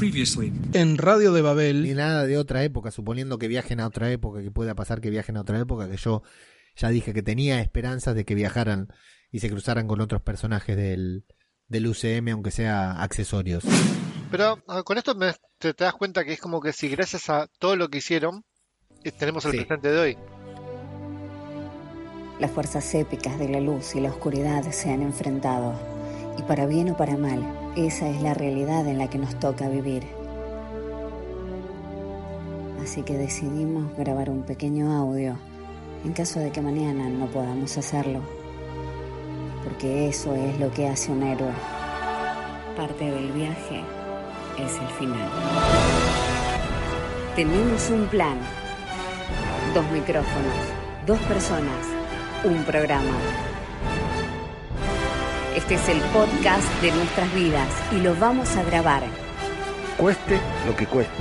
Previously. En Radio de Ni Babel, nada de otra época, suponiendo que viajen a otra época, que pueda pasar que viajen a otra época, que yo ya dije que tenía esperanzas de que viajaran y se cruzaran con otros personajes del, del UCM, aunque sea accesorios. Pero ah, con esto me- te, te das cuenta que es como que si gracias a todo lo que hicieron, eh, tenemos el Sí. presente de hoy. Las fuerzas épicas de la luz y la oscuridad se han enfrentado. Y para bien o para mal, esa es la realidad en la que nos toca vivir. Así que decidimos grabar un pequeño audio en caso de que mañana no podamos hacerlo. Porque eso es lo que hace un héroe. Parte del viaje es el final. Tenemos un plan. Dos micrófonos, dos personas, un programa. Este es el podcast de nuestras vidas y lo vamos a grabar. Cueste lo que cueste.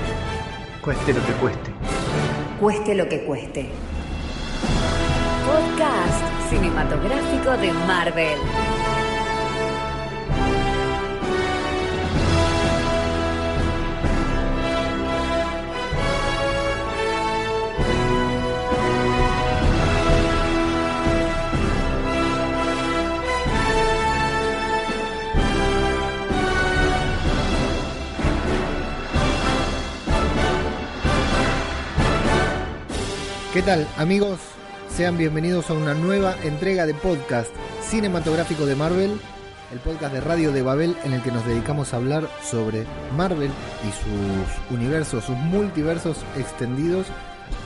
Cueste lo que cueste. Cueste lo que cueste. Podcast cinematográfico de Marvel. ¿Qué tal, amigos? Sean bienvenidos a una nueva entrega de podcast cinematográfico de Marvel, el podcast de Radio de Babel en el que nos dedicamos a hablar sobre Marvel y sus universos, sus multiversos extendidos.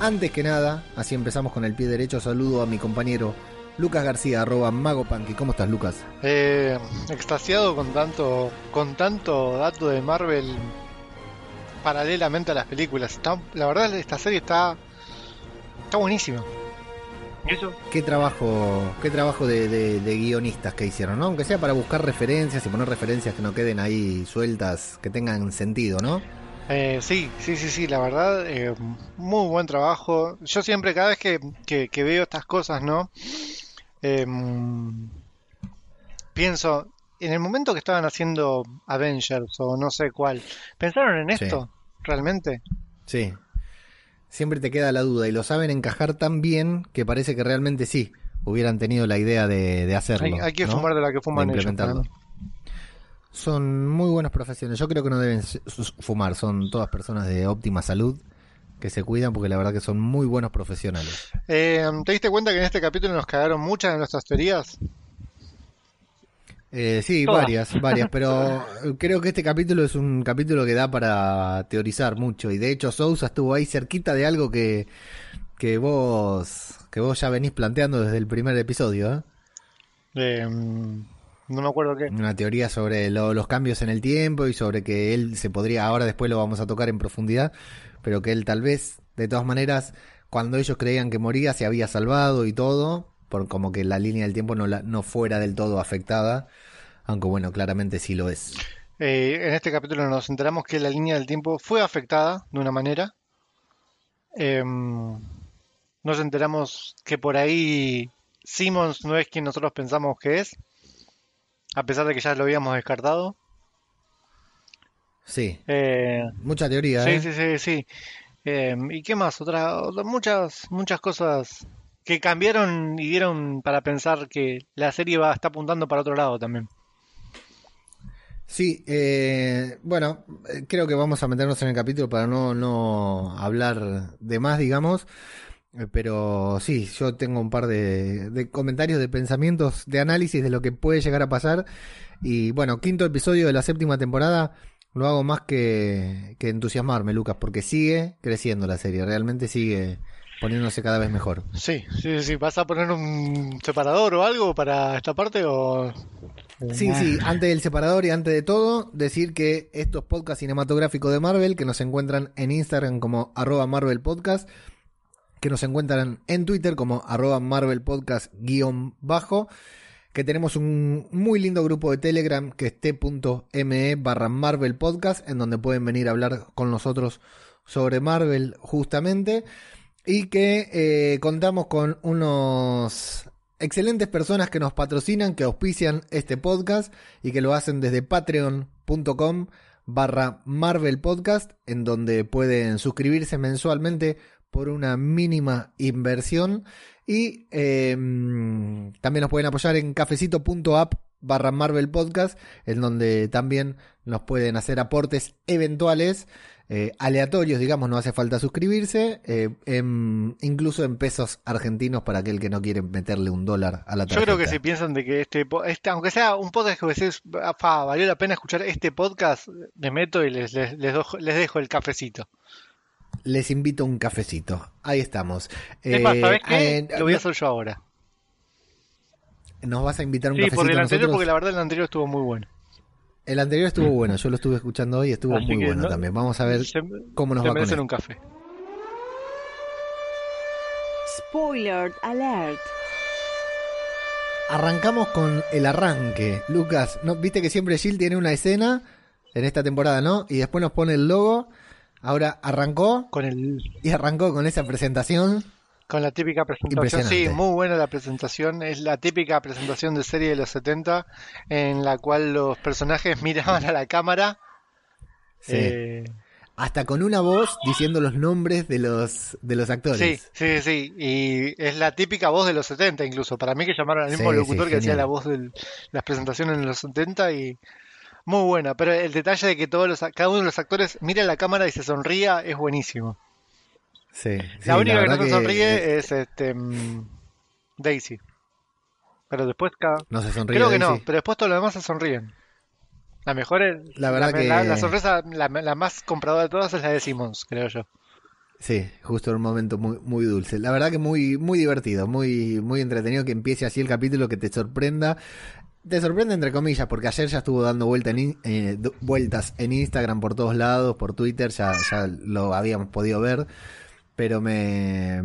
Antes que nada, así empezamos con el pie derecho, saludo a mi compañero Lucas García, arroba Magopanqui. ¿Cómo estás, Lucas? Eh, extasiado con tanto, con tanto dato de Marvel paralelamente a las películas. La verdad, esta serie está, está buenísima. ¿Y eso? Qué trabajo, qué trabajo de, de- de guionistas que hicieron, ¿no? Aunque sea para buscar referencias y poner referencias que no queden ahí sueltas, que tengan sentido, ¿no? Eh, sí, sí, sí, sí, la verdad, eh, muy buen trabajo. Yo siempre, cada vez que, que- que veo estas cosas, ¿no? Eh, pienso, en el momento que estaban haciendo Avengers o no sé cuál, ¿pensaron en Sí. esto? ¿Realmente? Sí. Siempre te queda la duda y lo saben encajar tan bien que parece que realmente sí hubieran tenido la idea de, de hacerlo. Hay, hay que ¿no? fumar de la que fuman ellos. Son muy buenas profesiones. Yo creo que no deben fumar. Son todas personas de óptima salud que se cuidan porque la verdad que son muy buenos profesionales. Eh, ¿te diste cuenta que en este capítulo nos cagaron muchas de nuestras teorías? Eh, sí, Todas. varias, varias, pero creo que este capítulo es un capítulo que da para teorizar mucho y de hecho Sousa estuvo ahí cerquita de algo que, que vos que vos ya venís planteando desde el primer episodio, ¿eh? Eh, no me acuerdo qué. Una teoría sobre lo- los cambios en el tiempo y sobre que él se podría, ahora después lo vamos a tocar en profundidad, pero que él tal vez, de todas maneras, cuando ellos creían que moría, se había salvado y todo, por como que la línea del tiempo no, la, no fuera del todo afectada, aunque bueno, claramente sí lo es. Eh, en este capítulo nos enteramos que la línea del tiempo fue afectada de una manera. Eh, nos enteramos que por ahí Simmons no es quien nosotros pensamos que es, a pesar de que ya lo habíamos descartado. Sí, Eh, mucha teoría, sí, ¿eh? sí, sí, sí. Eh, ¿y qué más? Otra, otra- muchas, muchas cosas que cambiaron y dieron para pensar que la serie va, está apuntando para otro lado también. Sí, eh, bueno, creo que vamos a meternos en el capítulo para no, no hablar de más, digamos. Eh, Pero sí, yo tengo un par de, de comentarios, de pensamientos, de análisis de lo que puede llegar a pasar. Y bueno, quinto episodio de la séptima temporada, lo hago más que, que entusiasmarme, Lucas, porque sigue creciendo la serie, realmente sigue poniéndose cada vez mejor. Sí, sí, sí. ¿Vas a poner un separador o algo para esta parte o Sí, sí, antes del separador y antes de todo, decir que estos podcasts cinematográficos de Marvel, que nos encuentran en Instagram como arroba Marvel Podcast, que nos encuentran en Twitter como arroba Marvel Podcast guion bajo, que tenemos un muy lindo grupo de Telegram que es t.me barra Marvel Podcast, en donde pueden venir a hablar con nosotros sobre Marvel justamente, y que eh, contamos con unos excelentes personas que nos patrocinan, que auspician este podcast y que lo hacen desde patreon.com barra Marvel Podcast, en donde pueden suscribirse mensualmente por una mínima inversión. Y eh, también nos pueden apoyar en cafecito.app barra Marvel Podcast, en donde también nos pueden hacer aportes eventuales eh, aleatorios, digamos, no hace falta suscribirse, eh, en- incluso en pesos argentinos para aquel que no quiere meterle un dólar a la tarjeta. Yo creo que si piensan de que este, este aunque sea un podcast que decís, "Ah, fa, valió la pena escuchar este podcast, me meto y les, les, les, dojo- les dejo el cafecito. Les invito a un cafecito. Ahí estamos. Es más, Eh, ¿sabés qué? eh, Lo voy a hacer yo ahora. ¿Nos vas a invitar a un Sí, cafecito por el a anterior, nosotros? porque la verdad el anterior estuvo muy bueno. El anterior estuvo bueno, yo lo estuve escuchando hoy, estuvo Así muy bueno no- también. Vamos a ver Se, cómo nos se va con esto. un café. Spoiler alert. Arrancamos con el arranque. Lucas, ¿no? viste que siempre Jill tiene una escena en esta temporada, ¿no? Y después nos pone el logo. Ahora arrancó Con el y arrancó con esa presentación. Con la típica presentación. Sí, muy buena la presentación. Es la típica presentación de serie de los 70 en la cual los personajes miraban a la cámara. Sí. Eh, Hasta con una voz diciendo los nombres de los, de los actores. Sí, sí, sí. Y es la típica voz de los 70 incluso. Para mí que llamaron al mismo Sí, locutor sí, que hacía la voz de las presentaciones en los 70 y muy buena. Pero el detalle de que todos los, cada uno de los actores mira a la cámara y se sonría es buenísimo. Sí, sí, la única que no se sonríe es este mm, Daisy. Pero después cada... No se sonríe. Creo que no, pero después todos los demás se sonríen. La mejor es... La verdad que- La, la sorpresa, la, más compradora de todas es la de Simmons, creo yo. Sí, justo en un momento muy, muy dulce. La verdad que muy, muy divertido, muy, muy entretenido que empiece así el capítulo, que te sorprenda. Te sorprende entre comillas, porque ayer ya estuvo dando vuelta en eh, vueltas en Instagram por todos lados, por Twitter, ya, ya lo habíamos podido ver. Pero me,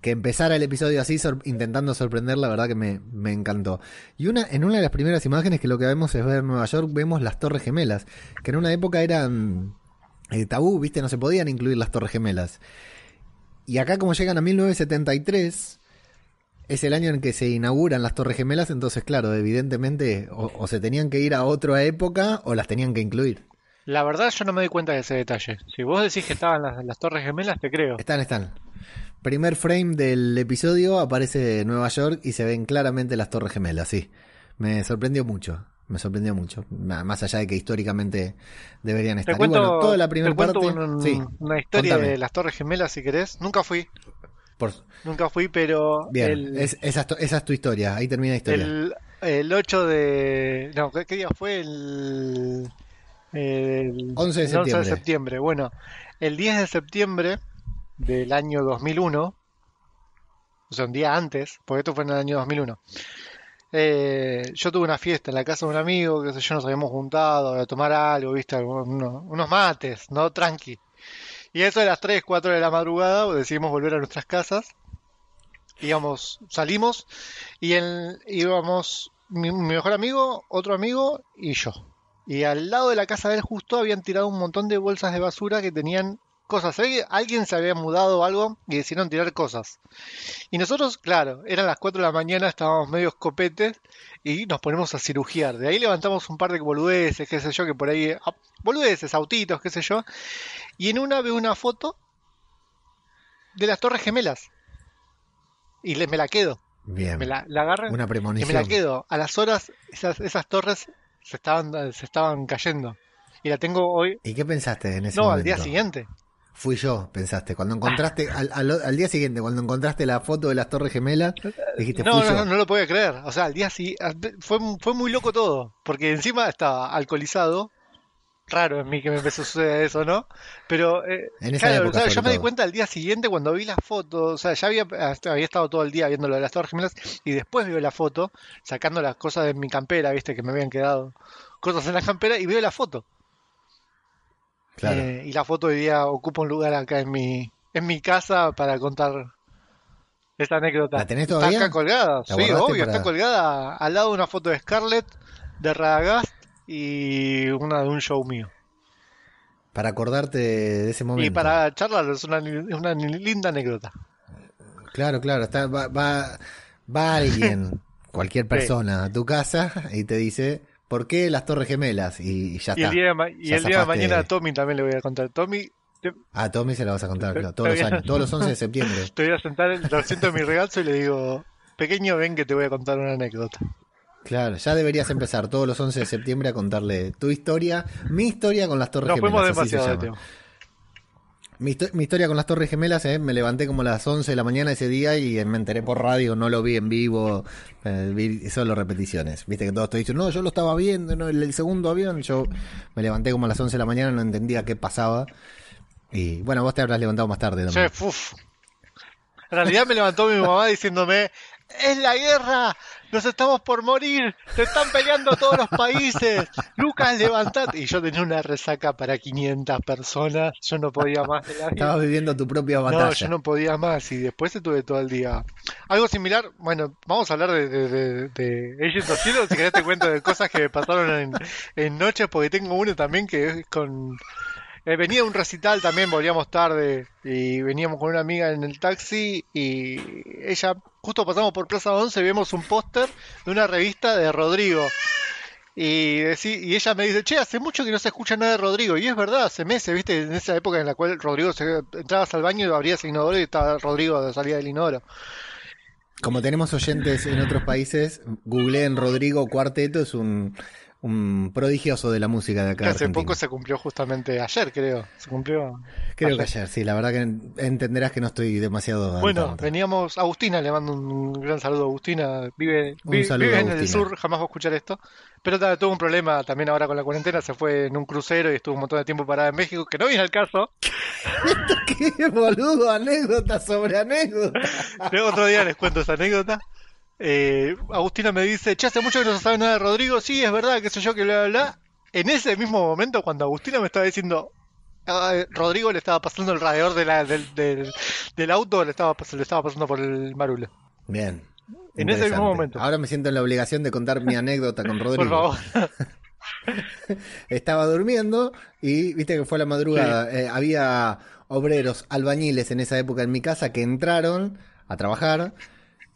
que empezara el episodio así, intentando sorprender, la verdad que me, me encantó. Y una, en una de las primeras imágenes que lo que vemos es ver Nueva York, vemos las Torres Gemelas, que en una época eran eh, tabú, viste, no se podían incluir las Torres Gemelas. Y acá como llegan a 1973, es el año en que se inauguran las Torres Gemelas, entonces claro, evidentemente o se tenían que ir a otra época o las tenían que incluir. La verdad yo no me doy cuenta de ese detalle. Si vos decís que estaban las, las Torres Gemelas, te creo. Están, están. Primer frame del episodio aparece Nueva York y se ven claramente las Torres Gemelas, sí. Me sorprendió mucho, me sorprendió mucho. Más allá de que históricamente deberían Te estar. Y cuento, bueno, toda la primera te parte. un- sí, una historia contame. de las Torres Gemelas si querés. Nunca fui, por- nunca fui, pero bien, el, es- esa, es tu- esa es tu historia, ahí termina la historia. el, el 8 de... No, ¿qué, qué día fue? El, el 11 de el 11 de septiembre. septiembre. Bueno, el 10 de septiembre del año 2001, o sea, un día antes, porque esto fue en el año 2001. eh, yo tuve una fiesta en la casa de un amigo, que yo, nos habíamos juntado a tomar algo, viste, unos mates, no tranqui. Y eso de las 3, 4 de la madrugada decidimos volver a nuestras casas. Íbamos, salimos y el, íbamos mi, mi mejor amigo, otro amigo y yo. Y al lado de la casa de él justo habían tirado un montón de bolsas de basura que tenían cosas. Alguien, se había mudado o algo y decidieron tirar cosas. Y nosotros, claro, eran las 4 de la mañana, estábamos medio escopetes y nos ponemos a cirugiar. De ahí levantamos un par de boludeces, qué sé yo, que por ahí... ah, Boludeces, autitos, qué sé yo. Y en una veo una foto de las Torres Gemelas. Y le, me la quedo. Bien, Me la, la agarro una y me la premonición. quedo. A las horas, esas, esas torres se estaban, se estaban cayendo. Y la tengo hoy. ¿Y qué pensaste en ese No, momento? al día siguiente. Fui yo, pensaste. Cuando encontraste, al, al- al día siguiente, cuando encontraste la foto de las Torres Gemelas, dijiste, No, fui no, yo. no, no lo podía creer. O sea, al día siguiente. Fue, fue muy loco todo. Porque encima estaba alcoholizado. Raro en mí que me empezó a suceder eso, ¿no? Pero, eh, En esa claro, época, o sea, yo me di cuenta al día siguiente cuando vi la foto, o sea, ya había, había estado todo el día viendo lo de las Torres Gemelas y después veo la foto, sacando las cosas de mi campera, viste, que me habían quedado cosas en la campera y veo la foto. Claro. Eh, y la foto hoy día ocupa un lugar acá en mi, en mi casa para contar esta anécdota. ¿La tenés Está todavía? acá colgada, ¿La sí, obvio, para- está colgada al lado de una foto de Scarlett, de Radagast y una de un show mío. Para acordarte de ese momento. Y para charlar es una, linda anécdota. Claro, claro. Está, va, va, va alguien, cualquier persona, a tu casa y te dice, ¿por qué las Torres Gemelas? Y, y ya Y está. el día de, y el día de mañana a Tommy también le voy a contar. Tommy, te, A Tommy se la vas a contar, claro, todos los años, todos los 11 de septiembre. te voy a sentar, lo siento en mi regazo y le digo, pequeño, ven que te voy a contar una anécdota. Claro, ya deberías empezar todos los 11 de septiembre a contarle tu historia, mi historia con las Torres Nos Gemelas. fuimos así se demasiado de llama. Mi, histo- mi historia con las Torres Gemelas, eh, me levanté como a las 11 de la mañana ese día y me enteré por radio, no lo vi en vivo, eh, vi solo repeticiones. Viste que todos te dicen, no, yo lo estaba viendo, no, el, el segundo avión, yo me levanté como a las 11 de la mañana, no entendía qué pasaba. Y bueno, vos te habrás levantado más tarde. También. uf. En realidad me levantó mi mamá diciéndome, es la guerra, nos estamos por morir, se están peleando todos los países, Lucas, levantate. Y yo tenía una resaca para 500 personas, yo no podía más de la vida. Estabas viviendo tu propia batalla. No, yo no podía más y después estuve todo el día. Algo similar, bueno, vamos a hablar de, de, de, de Agents of Shield, si querés te cuento de cosas que me pasaron en, en noches, porque tengo uno también que es con... eh, venía un recital también, volvíamos tarde y veníamos con una amiga en el taxi y ella, justo pasamos por Plaza 11, vemos un póster de una revista de Rodrigo. Y, deci- y ella me dice, che, hace mucho que no se escucha nada de Rodrigo. Y es verdad, hace meses, viste, en esa época en la cual Rodrigo se, entrabas al baño y abrías el inodoro y estaba Rodrigo de salida del inodoro. Como tenemos oyentes en otros países, googleen Rodrigo Cuarteto, es un, un prodigioso de la música de acá. Que hace Argentina. poco se cumplió justamente ayer, creo. Se cumplió. Creo que ayer. sí, la verdad que entenderás que no estoy demasiado. Bueno, tanto. veníamos. Agustina, le mando un gran saludo a Agustina. Vive, saludo vive a en el sur, jamás va a escuchar esto. Pero ta- tuvo un problema también ahora con la cuarentena. Se fue en un crucero y estuvo un montón de tiempo parada en México, que no viene al caso. ¡Qué boludo! Anécdota sobre anécdota. Luego otro día les cuento esa anécdota. Eh, Agustina me dice, che, hace mucho que no se sabe nada de Rodrigo. Sí, es verdad, qué sé yo, que bla, bla, bla. En ese mismo momento, cuando Agustina me estaba diciendo, Rodrigo le estaba pasando el radiador de la- del, del- del auto, le estaba, pas- le estaba pasando por el marulo. Bien. En ese mismo momento. Ahora me siento en la obligación de contar mi anécdota con Rodrigo. Por favor. Estaba durmiendo y viste que fue a la madrugada. Eh, había obreros, albañiles en esa época en mi casa que entraron a trabajar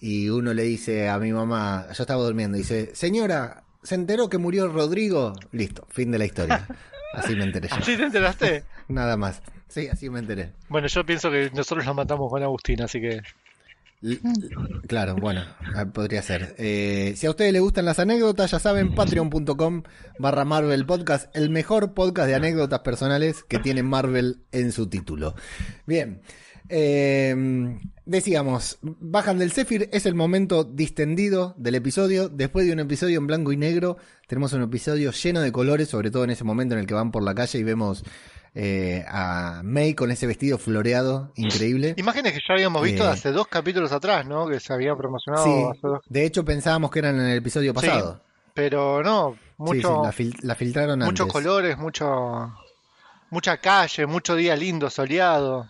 y uno le dice a mi mamá, yo estaba durmiendo, dice, señora, ¿se enteró que murió Rodrigo? Listo, fin de la historia. Así me enteré yo. ¿Así te enteraste? Nada más. Sí, así me enteré. Bueno, yo pienso que nosotros la matamos con Agustina, así que... L- Claro, bueno, ah, podría ser. Eh, si a ustedes les gustan las anécdotas, ya saben, patreon.com barra Marvel Podcast, el mejor podcast de anécdotas personales que tiene Marvel en su título. Bien, eh, decíamos, bajan del Zephyr, es el momento distendido del episodio. Después de un episodio en blanco y negro, tenemos un episodio lleno de colores, sobre todo en ese momento en el que van por la calle y vemos eh, a May con ese vestido floreado, increíble. Imágenes que ya habíamos visto Eh. hace dos capítulos atrás, ¿no? Que se habían promocionado Sí, hace dos... de hecho pensábamos que eran en el episodio Sí, pasado. Pero no, mucho, sí, la, fil- la filtraron muchos antes. colores, mucho... Mucha calle, mucho día lindo, soleado.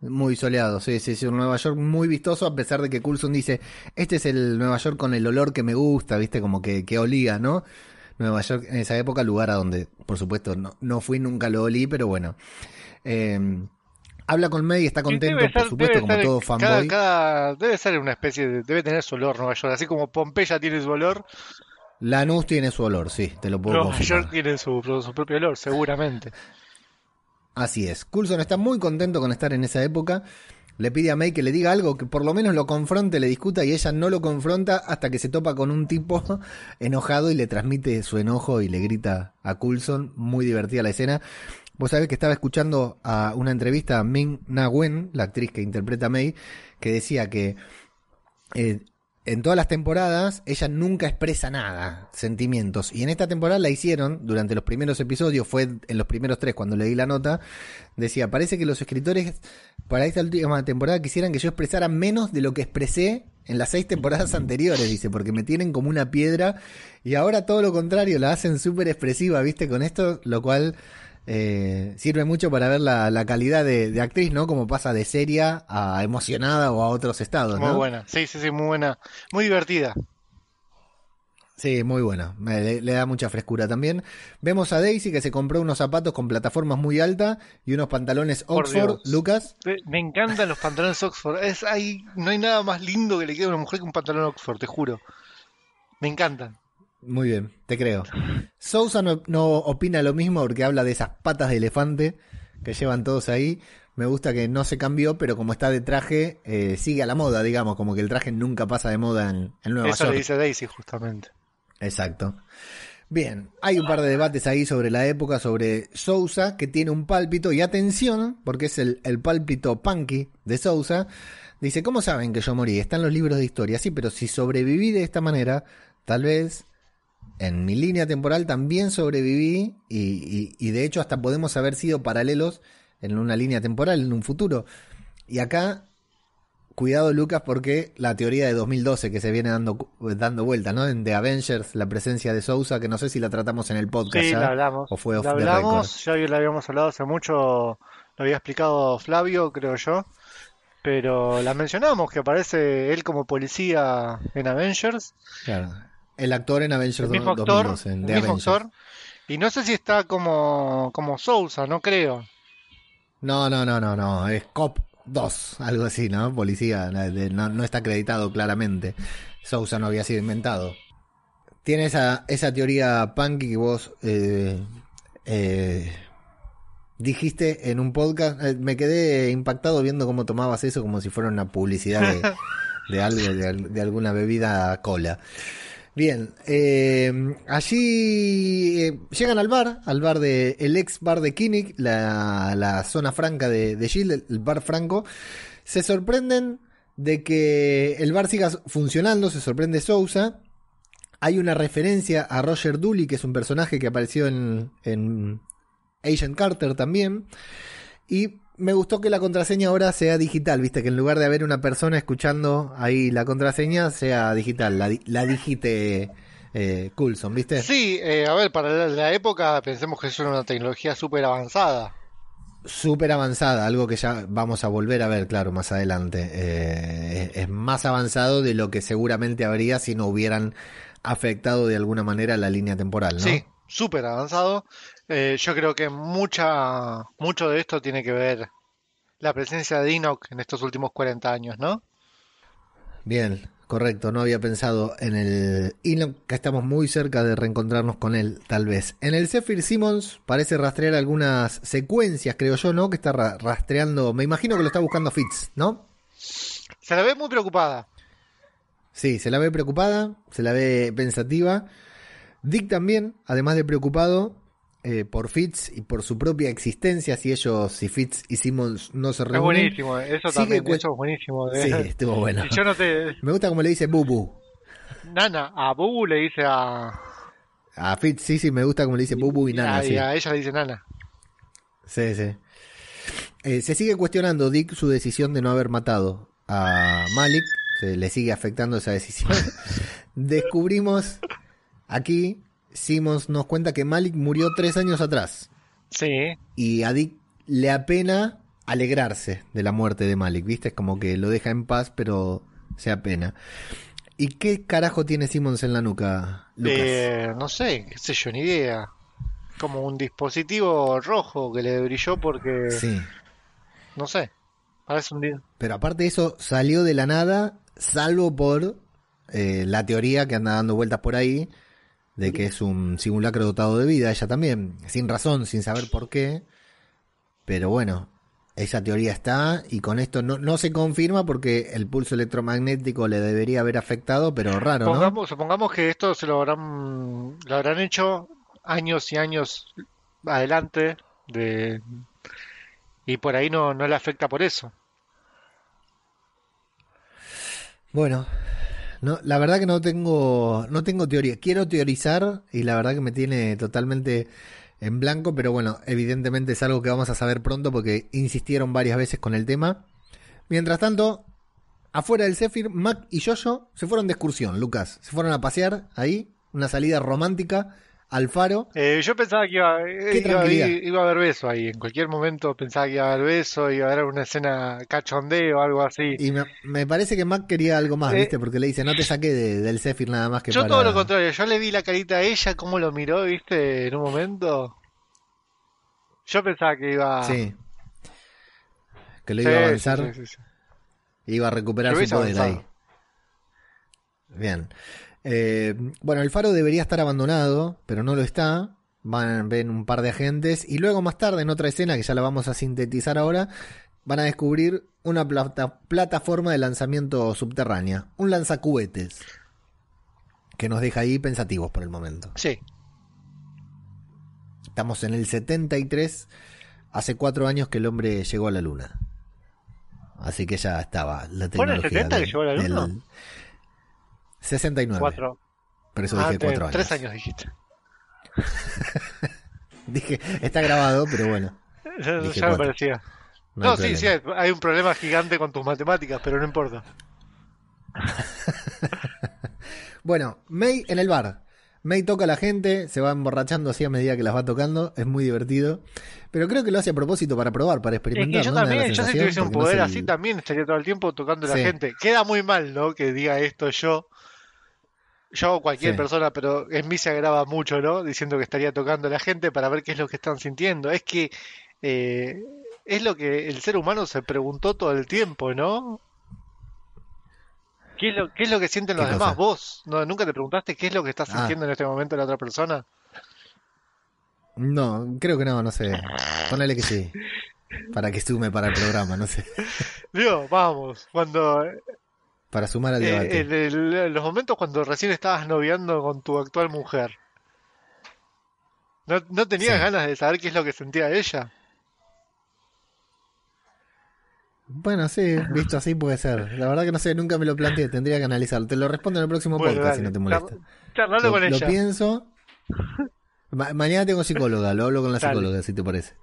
Muy soleado, sí, sí, sí, un Nueva York muy vistoso, a pesar de que Coulson dice, este es el Nueva York con el olor que me gusta, viste, como que, que olía, ¿no? Nueva York en esa época, lugar a donde, por supuesto, no, no fui, nunca lo olí, pero bueno. Eh, habla con May, está Y contento, debe por supuesto, como todo cada- fanboy. cada- debe ser una especie de... Debe tener su olor Nueva York. Así como Pompeya tiene su olor, Lanús tiene su olor, sí, te lo puedo Nueva confirmar. York tiene su, su propio olor, seguramente. Así es. Coulson está muy contento con estar en esa época. Le pide a May que le diga algo, que por lo menos lo confronte, le discuta y ella no lo confronta hasta que se topa con un tipo enojado y le transmite su enojo y le grita a Coulson. Muy divertida la escena. Vos sabés que estaba escuchando a una entrevista a Ming Na Wen, la actriz que interpreta a May, que decía que eh, en todas las temporadas ella nunca expresa nada, sentimientos. Y en esta temporada la hicieron, durante los primeros episodios, fue en los primeros tres cuando leí la nota, decía, parece que los escritores para esta última temporada quisieran que yo expresara menos de lo que expresé en las seis temporadas anteriores, dice, porque me tienen como una piedra y ahora todo lo contrario, la hacen súper expresiva, viste, con esto, lo cual eh, sirve mucho para ver la, la calidad de, de actriz, ¿no? Como pasa de seria a emocionada o a otros estados, Muy ¿no? buena, sí, sí, sí, muy buena. Muy divertida. Sí, muy buena. Le, le da mucha frescura también. Vemos a Daisy que se compró unos zapatos con plataformas muy altas y unos pantalones Oxford. Lucas. Me- Me encantan los pantalones Oxford. Es, hay, no hay nada más lindo que le quede a una mujer que un pantalón Oxford, te juro. Me encantan. Muy bien, te creo. Sousa no, no opina lo mismo porque habla de esas patas de elefante que llevan todos ahí. Me gusta que no se cambió, pero como está de traje, eh, sigue a la moda, digamos, como que el traje nunca pasa de moda en, en Nueva Eso York. le dice Daisy justamente. Exacto. Bien, hay un par de debates ahí sobre la época, sobre Sousa, que tiene un pálpito, y atención, porque es el, el pálpito punky de Sousa. Dice, ¿cómo saben que yo morí? Están los libros de historia, sí, pero si sobreviví de esta manera, tal vez en mi línea temporal también sobreviví, y, y- y de hecho hasta podemos haber sido paralelos en una línea temporal, en un futuro. Y acá Cuidado Lucas porque la teoría de 2012 que se viene dando, dando vuelta, ¿no? En The Avengers, la presencia de Sousa, que no sé si la tratamos en el podcast Sí, ya, la hablamos. o fue off la hablamos, ya la habíamos hablado hace mucho, lo había explicado Flavio, creo yo. Pero la mencionamos, que aparece él como policía en Avengers. Claro. El actor en Avengers El mismo 2012, actor, en el mismo actor. Y no sé si está como, como Sousa, no creo. No, no, no, no, no, es Cop 2, algo así, ¿no? Policía, no, no está acreditado claramente. Sousa no había sido inventado. Tiene esa, esa teoría punky que vos eh, eh, dijiste en un podcast. Eh, me quedé impactado viendo cómo tomabas eso como si fuera una publicidad de, de algo, de, de alguna bebida cola. Bien, eh, allí eh, llegan al bar, al bar de el ex bar de Kinnick, la, la zona franca de, de el, el bar franco. Se sorprenden de que el bar siga funcionando, se sorprende Sousa. Hay una referencia a Roger Dooley, que es un personaje que apareció en, en Agent Carter también. Y me gustó que la contraseña ahora sea digital, viste, que en lugar de haber una persona escuchando ahí la contraseña, sea digital, la, la digite eh, Coulson, viste. Sí, eh, a ver, para la, la época pensemos que es una tecnología súper avanzada. Súper avanzada, algo que ya vamos a volver a ver, claro, más adelante. Eh, es, es más avanzado de lo que seguramente habría si no hubieran afectado de alguna manera la línea temporal, ¿no? Sí, súper avanzado. Eh, yo creo que mucha, mucho de esto tiene que ver la presencia de Enoch en estos últimos 40 años, ¿no? Bien, correcto, no había pensado en el Enoch, que estamos muy cerca de reencontrarnos con él, tal vez. En el Zephyr Simmons parece rastrear algunas secuencias, creo yo, ¿no? Que está ra- rastreando, me imagino que lo está buscando Fitz, ¿no? Se la ve muy preocupada. Sí, se la ve preocupada, se la ve pensativa. Dick también, además de preocupado eh, por Fitz y por su propia existencia, si ellos, si Fitz y Simmons no se Es reúnen. buenísimo, eso también, eso es buenísimo. Sí, estuvo bueno. Y yo no te... Me gusta como le dice Bubu. Nana, a Bubu le dice a... A Fitz, sí, sí, me gusta como le dice Bubu y Nana, a, sí. a ella le dice Nana. Sí, sí. Eh, se sigue cuestionando Dick su decisión de no haber matado a Malik. Se le sigue afectando esa decisión. Descubrimos aquí, Simmons nos cuenta que Malik murió tres años atrás. Sí, Y a Dick le apena alegrarse de la muerte de Malik, ¿viste? Es como que lo deja en paz, pero se apena. ¿Y qué carajo tiene Simmons en la nuca, Lucas? eh, no sé, qué sé yo, ni idea. Como un dispositivo rojo que le brilló porque, Sí. no sé, parece un... Pero aparte de eso, salió de la nada, salvo por eh, la teoría que anda dando vueltas por ahí, de que es un simulacro dotado de vida, ella también, sin razón, sin saber por qué. Pero bueno, esa teoría está y con esto no, no se confirma porque el pulso electromagnético le debería haber afectado, pero raro, ¿no? Pongamos, supongamos que esto se lo habrán, lo habrán hecho años y años adelante de, y por ahí no, no le afecta por eso. Bueno, No, la verdad que no tengo, no tengo teoría. Quiero teorizar y la verdad que me tiene totalmente en blanco, pero bueno, evidentemente es algo que vamos a saber pronto porque insistieron varias veces con el tema. Mientras tanto, afuera del Zephyr, Mac y Jojo se fueron de excursión, Lucas. Se fueron a pasear ahí, una salida romántica al faro. Eh, yo pensaba que iba, eh, iba, iba a haber beso ahí. En cualquier momento pensaba que iba a haber beso, iba a haber una escena cachondeo o algo así. Y me, me parece que Mac quería algo más, Eh, ¿viste? Porque le dice, no te saqué de- del Zephyr nada más que Yo para... todo lo contrario, yo le vi la carita a ella, cómo lo miró, viste, en un momento. Yo pensaba que iba... Sí. Que lo Sí, iba a avanzar. sí. Iba a recuperar su poder ahí. avanzado. Bien. Eh, bueno, el faro debería estar abandonado, pero no lo está. Van, ven un par de agentes y luego más tarde, en otra escena que ya la vamos a sintetizar ahora, van a descubrir una plata- plataforma de lanzamiento subterránea, un lanzacuhetes, que nos deja ahí pensativos por el momento. Sí, Estamos en el 73, hace cuatro años que el hombre llegó a la luna. Así que ya estaba la ¿Fue en el tecnología. 70 que llegó a la luna? del 69. cuatro. Por eso Ah, dije cuatro años. tres años dijiste. Dije, está grabado, pero bueno. Ya, me parecía. No, No, sí, sí, hay un problema gigante con tus matemáticas, pero no importa. Bueno, May en el bar. May toca a la gente, se va emborrachando así a medida que las va tocando. Es muy divertido. Pero creo que lo hace a propósito para probar, para Es experimentar. que yo también, yo si tuviese un no poder el- así también estaría todo el tiempo tocando a la gente. Queda muy mal, ¿no? Que diga esto yo. Yo o cualquier Sí. persona, pero en mí se agrava mucho, ¿no? Diciendo que estaría tocando a la gente para ver qué es lo que están sintiendo. Es que eh, es lo que el ser humano se preguntó todo el tiempo, ¿no? ¿Qué es lo, qué es lo que sienten los ¿Qué demás? cosa? ¿Vos? ¿No, ¿Nunca te preguntaste qué es lo que está Ah. sintiendo en este momento la otra persona? No, creo que no, no sé. Ponele que sí. Para que sume para el programa, no sé. Digo, vamos, cuando Para sumar al Eh, debate. en el- en los momentos cuando recién estabas noviando con tu actual mujer, ¿no, no tenías Sí. ganas de saber qué es lo que sentía ella? Bueno, sí, visto así puede ser. La verdad que no sé, nunca me lo planteé, tendría que analizarlo. Te lo respondo en el próximo Bueno, podcast dale, si no te molesta. char- charlalo Lo, con lo ella. pienso. Ma- mañana tengo psicóloga, lo hablo con la Dale. psicóloga, si te parece.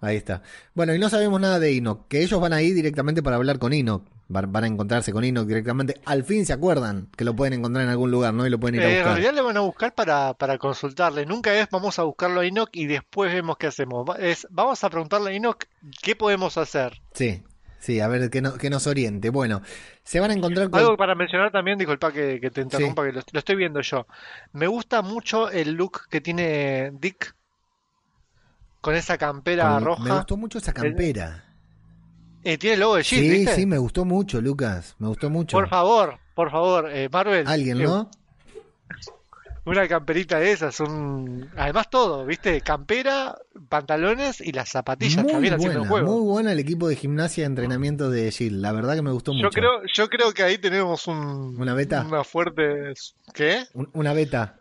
Ahí está. Bueno, y no sabemos nada de Enoch, que ellos van a ir directamente para hablar con Enoch. Van, a encontrarse con Enoch directamente. Al fin se acuerdan que lo pueden encontrar en algún lugar, ¿no? Y lo pueden ir a Eh, en buscar. realidad le van a buscar para, para consultarle. Nunca es vamos a buscarlo a Enoch y después vemos qué hacemos. Es vamos a preguntarle a Enoch qué podemos hacer. Sí, sí, a ver que, no- que nos oriente. Bueno, se van a encontrar con. Algo para mencionar también, disculpa que, que te interrumpa, que lo, lo estoy viendo yo. Me gusta mucho el look que tiene Dick con esa campera con- roja. Me gustó mucho esa campera. Eh, tiene el logo de Shield, Sí, ¿viste? sí, me gustó mucho, Lucas. Me gustó mucho. Por favor, por favor, eh, Marvel. Alguien, eh, ¿no? Una camperita de esas, un... además todo, ¿viste? Campera, pantalones y las zapatillas Muy también haciendo buena, el juego. muy buena el equipo de gimnasia de entrenamiento de Shield. La verdad que me gustó Yo mucho. creo, yo creo que ahí tenemos un, ¿Una beta? una fuerte... ¿Qué? Un- una beta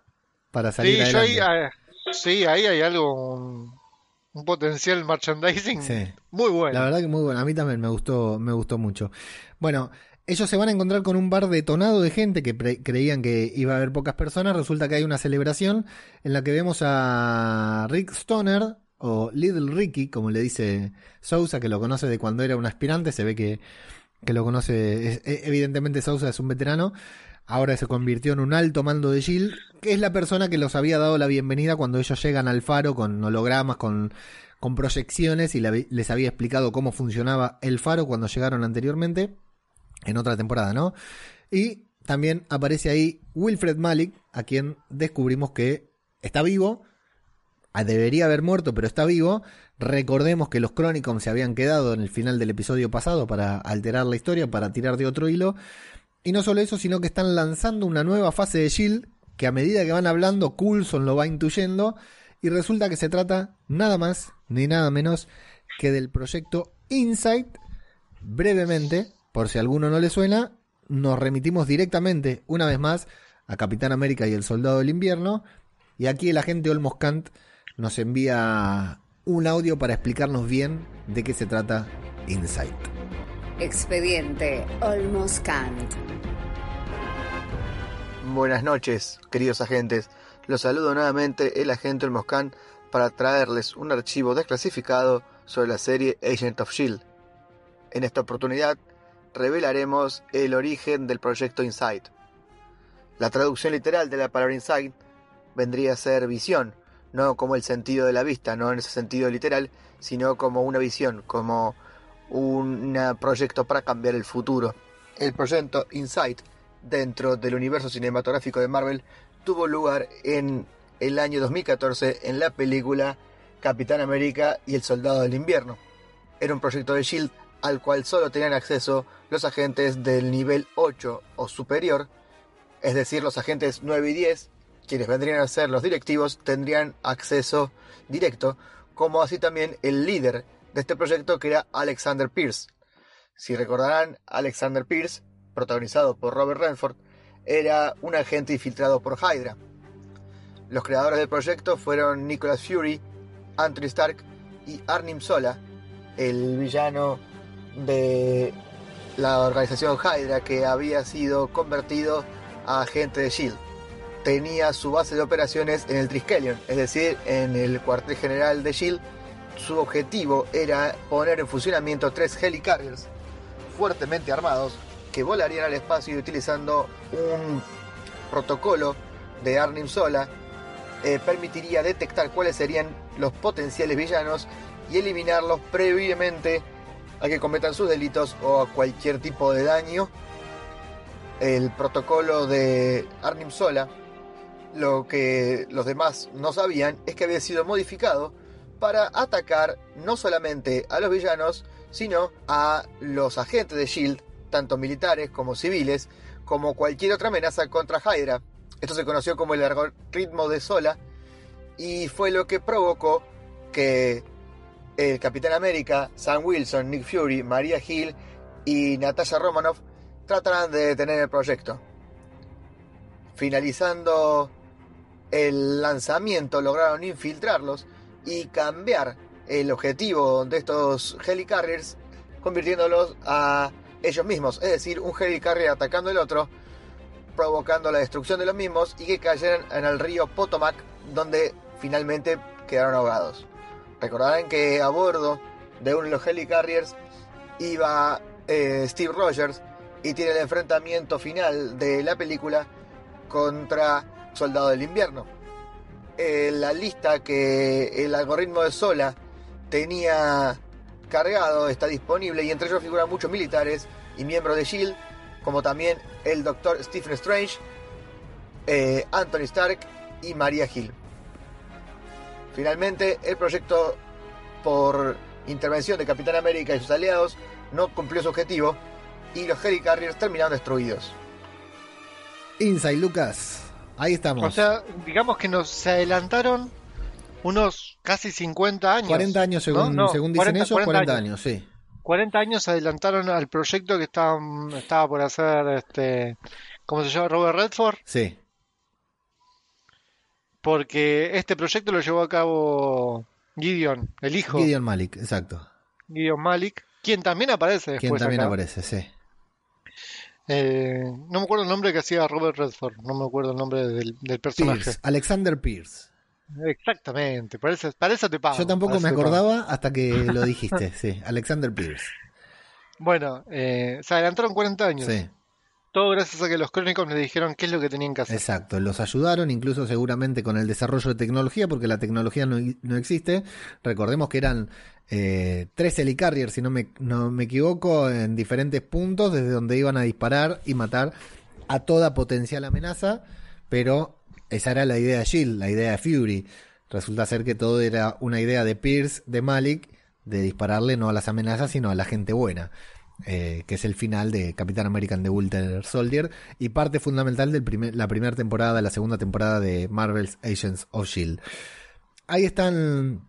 para salir Sí, yo ahí, adelante. ah, sí, ahí hay algo, un, un potencial merchandising Sí. muy bueno. La verdad que muy buena. A mí también me gustó, me gustó mucho. Bueno, ellos se van a encontrar con un bar detonado de gente que creían que iba a haber pocas personas. Resulta que hay una celebración en la que vemos a Rick Stoner, o Little Ricky, como le dice Sousa, que lo conoce de cuando era un aspirante. Se ve que, que lo conoce. es- e- evidentemente, Sousa es un veterano. Ahora se convirtió en un alto mando de Shield, que es la persona que los había dado la bienvenida cuando ellos llegan al faro con hologramas, con, con proyecciones y les había explicado cómo funcionaba el faro cuando llegaron anteriormente, en otra temporada, ¿no? Y también aparece ahí Wilfred Malik, a quien descubrimos que está vivo, Ah, debería haber muerto, pero está vivo. Recordemos que los Chronicons se habían quedado en el final del episodio pasado para alterar la historia, para tirar de otro hilo. Y no solo eso, sino que están lanzando una nueva fase de Shield, que a medida que van hablando, Coulson lo va intuyendo, y resulta que se trata nada más ni nada menos que del proyecto Insight. Brevemente, por si a alguno no le suena, nos remitimos directamente, una vez más, a Capitán América y el Soldado del Invierno, y aquí el agente Olmos Kant nos envía un audio para explicarnos bien de qué se trata Insight. Expediente Olmos. Buenas noches, queridos agentes. Los saludo nuevamente el agente Moscan para traerles un archivo desclasificado sobre la serie Agent of Shield. En esta oportunidad revelaremos el origen del proyecto Insight. La traducción literal de la palabra Insight vendría a ser visión, no como el sentido de la vista, no en ese sentido literal, sino como una visión, como un proyecto para cambiar el futuro. El proyecto Insight dentro del universo cinematográfico de Marvel tuvo lugar en el año 2014 en la película Capitán América y el Soldado del Invierno. Era un proyecto de Shield al cual solo tenían acceso los agentes del nivel 8 o superior, es decir, los agentes 9 y 10, quienes vendrían a ser los directivos, tendrían acceso directo, como así también el líder de este proyecto que era Alexander Pierce. Si recordarán, Alexander Pierce protagonizado por Robert Redford, era un agente infiltrado por Hydra. Los creadores del proyecto fueron Nicholas Fury, Anthony Stark y Arnim Sola, el villano de la organización Hydra que había sido convertido a agente de Shield. Tenía su base de operaciones en el Triskelion, es decir, en el cuartel general de Shield. Su objetivo era poner en funcionamiento tres helicarriers fuertemente armados que volarían al espacio utilizando un protocolo de Arnim Sola eh, permitiría detectar cuáles serían los potenciales villanos y eliminarlos previamente a que cometan sus delitos o a cualquier tipo de daño. El protocolo de Arnim Sola, lo que los demás no sabían es que había sido modificado para atacar no solamente a los villanos, sino a los agentes de Shield tanto militares como civiles, como cualquier otra amenaza contra Hydra. Esto se conoció como el algoritmo de Sola y fue lo que provocó que el Capitán América, Sam Wilson, Nick Fury, Maria Hill y Natasha Romanoff trataran de detener el proyecto. Finalizando el lanzamiento lograron infiltrarlos y cambiar el objetivo de estos helicarriers convirtiéndolos a ellos mismos, es decir, un helicarrier atacando el otro, provocando la destrucción de los mismos y que cayeran en el río Potomac, donde finalmente quedaron ahogados. Recordarán que a bordo de uno de los helicarriers iba eh, Steve Rogers y tiene el enfrentamiento final de la película contra Soldado del Invierno. Eh, la lista que el algoritmo de Sola tenía cargado está disponible y entre ellos figuran muchos militares y miembros de SHIELD, como también el Dr. Stephen Strange, eh, Anthony Stark y Maria Hill. Finalmente, el proyecto por intervención de Capitán América y sus aliados no cumplió su objetivo y los Helicarriers terminaron destruidos. Inside Lucas, ahí estamos. O sea, digamos que nos adelantaron unos casi 50 años. 40 años según, según dicen ellos, 40, años. sí. 40 años adelantaron al proyecto que estaba, estaba por hacer, este, ¿cómo se llama? Robert Redford. Sí. Porque este proyecto lo llevó a cabo Gideon, el hijo. Gideon Malik, exacto. Gideon Malik, quien también aparece después. Quien también aparece, sí. Eh, no me acuerdo el nombre que hacía Robert Redford, no me acuerdo el nombre del, personaje. Alexander Pierce. Exactamente, para eso, para te pago. Yo tampoco me acordaba hasta que lo dijiste, sí, Alexander Pierce. Bueno, eh, se adelantaron 40 años. Sí. Todo gracias a que los crónicos les dijeron qué es lo que tenían que hacer. Exacto, los ayudaron incluso seguramente con el desarrollo de tecnología, porque la tecnología no, existe. Recordemos que eran eh, tres helicarriers, si no me, no me equivoco, en diferentes puntos, desde donde iban a disparar y matar a toda potencial amenaza, pero esa era la idea de Shield, la idea de Fury. Resulta ser que todo era una idea de Pierce, de Malik, de dispararle no a las amenazas, sino a la gente buena. Eh, que es el final de Capitán American The Winter Soldier y parte fundamental de la primera temporada, la segunda temporada de Marvel's Agents of Shield. Ahí están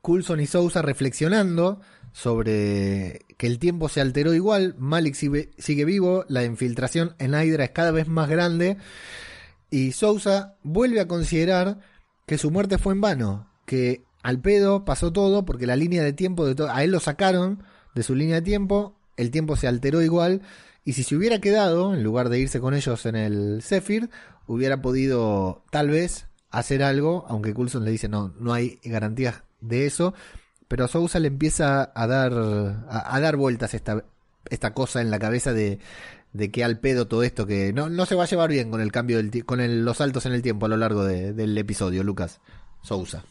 Coulson y Sousa reflexionando sobre que el tiempo se alteró igual, Malik sigue, vivo, la infiltración en Hydra es cada vez más grande y Sousa vuelve a considerar que su muerte fue en vano, que al pedo pasó todo porque la línea de tiempo de a él lo sacaron de su línea de tiempo el tiempo se alteró igual. Y si se hubiera quedado, en lugar de irse con ellos en el Zephyr, hubiera podido tal vez hacer algo, aunque Coulson le dice no, no hay garantías de eso. Pero Sousa le empieza a dar, a, dar vueltas esta, esta cosa en la cabeza de, de que al pedo todo esto que no, no se va a llevar bien con el cambio del con el- los saltos en el tiempo a lo largo de- del episodio, Lucas Sousa.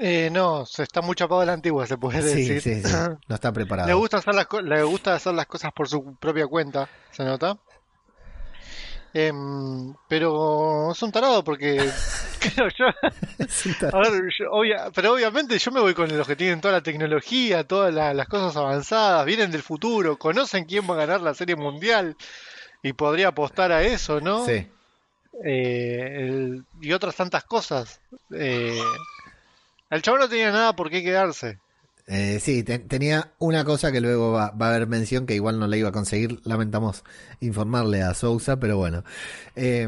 Eh, no, se está muy chapado de la antigua, se puede Sí, decir. sí, sí, no está preparado. Le gusta hacer las le gusta hacer las cosas por su propia cuenta, ¿se nota? Em, pero es un tarado porque creo yo, a ver, yo- obvia- pero obviamente yo me voy con los que tienen toda la tecnología, todas la- las cosas avanzadas, vienen del futuro, conocen quién va a ganar la serie mundial y podría apostar a eso, ¿no? Sí. Eh, el- y otras tantas cosas. Eh, el chavo no tenía nada por qué quedarse. Eh, sí, te- tenía una cosa que luego va, a haber mención que igual no la iba a conseguir. Lamentamos informarle a Sousa, pero bueno. Eh,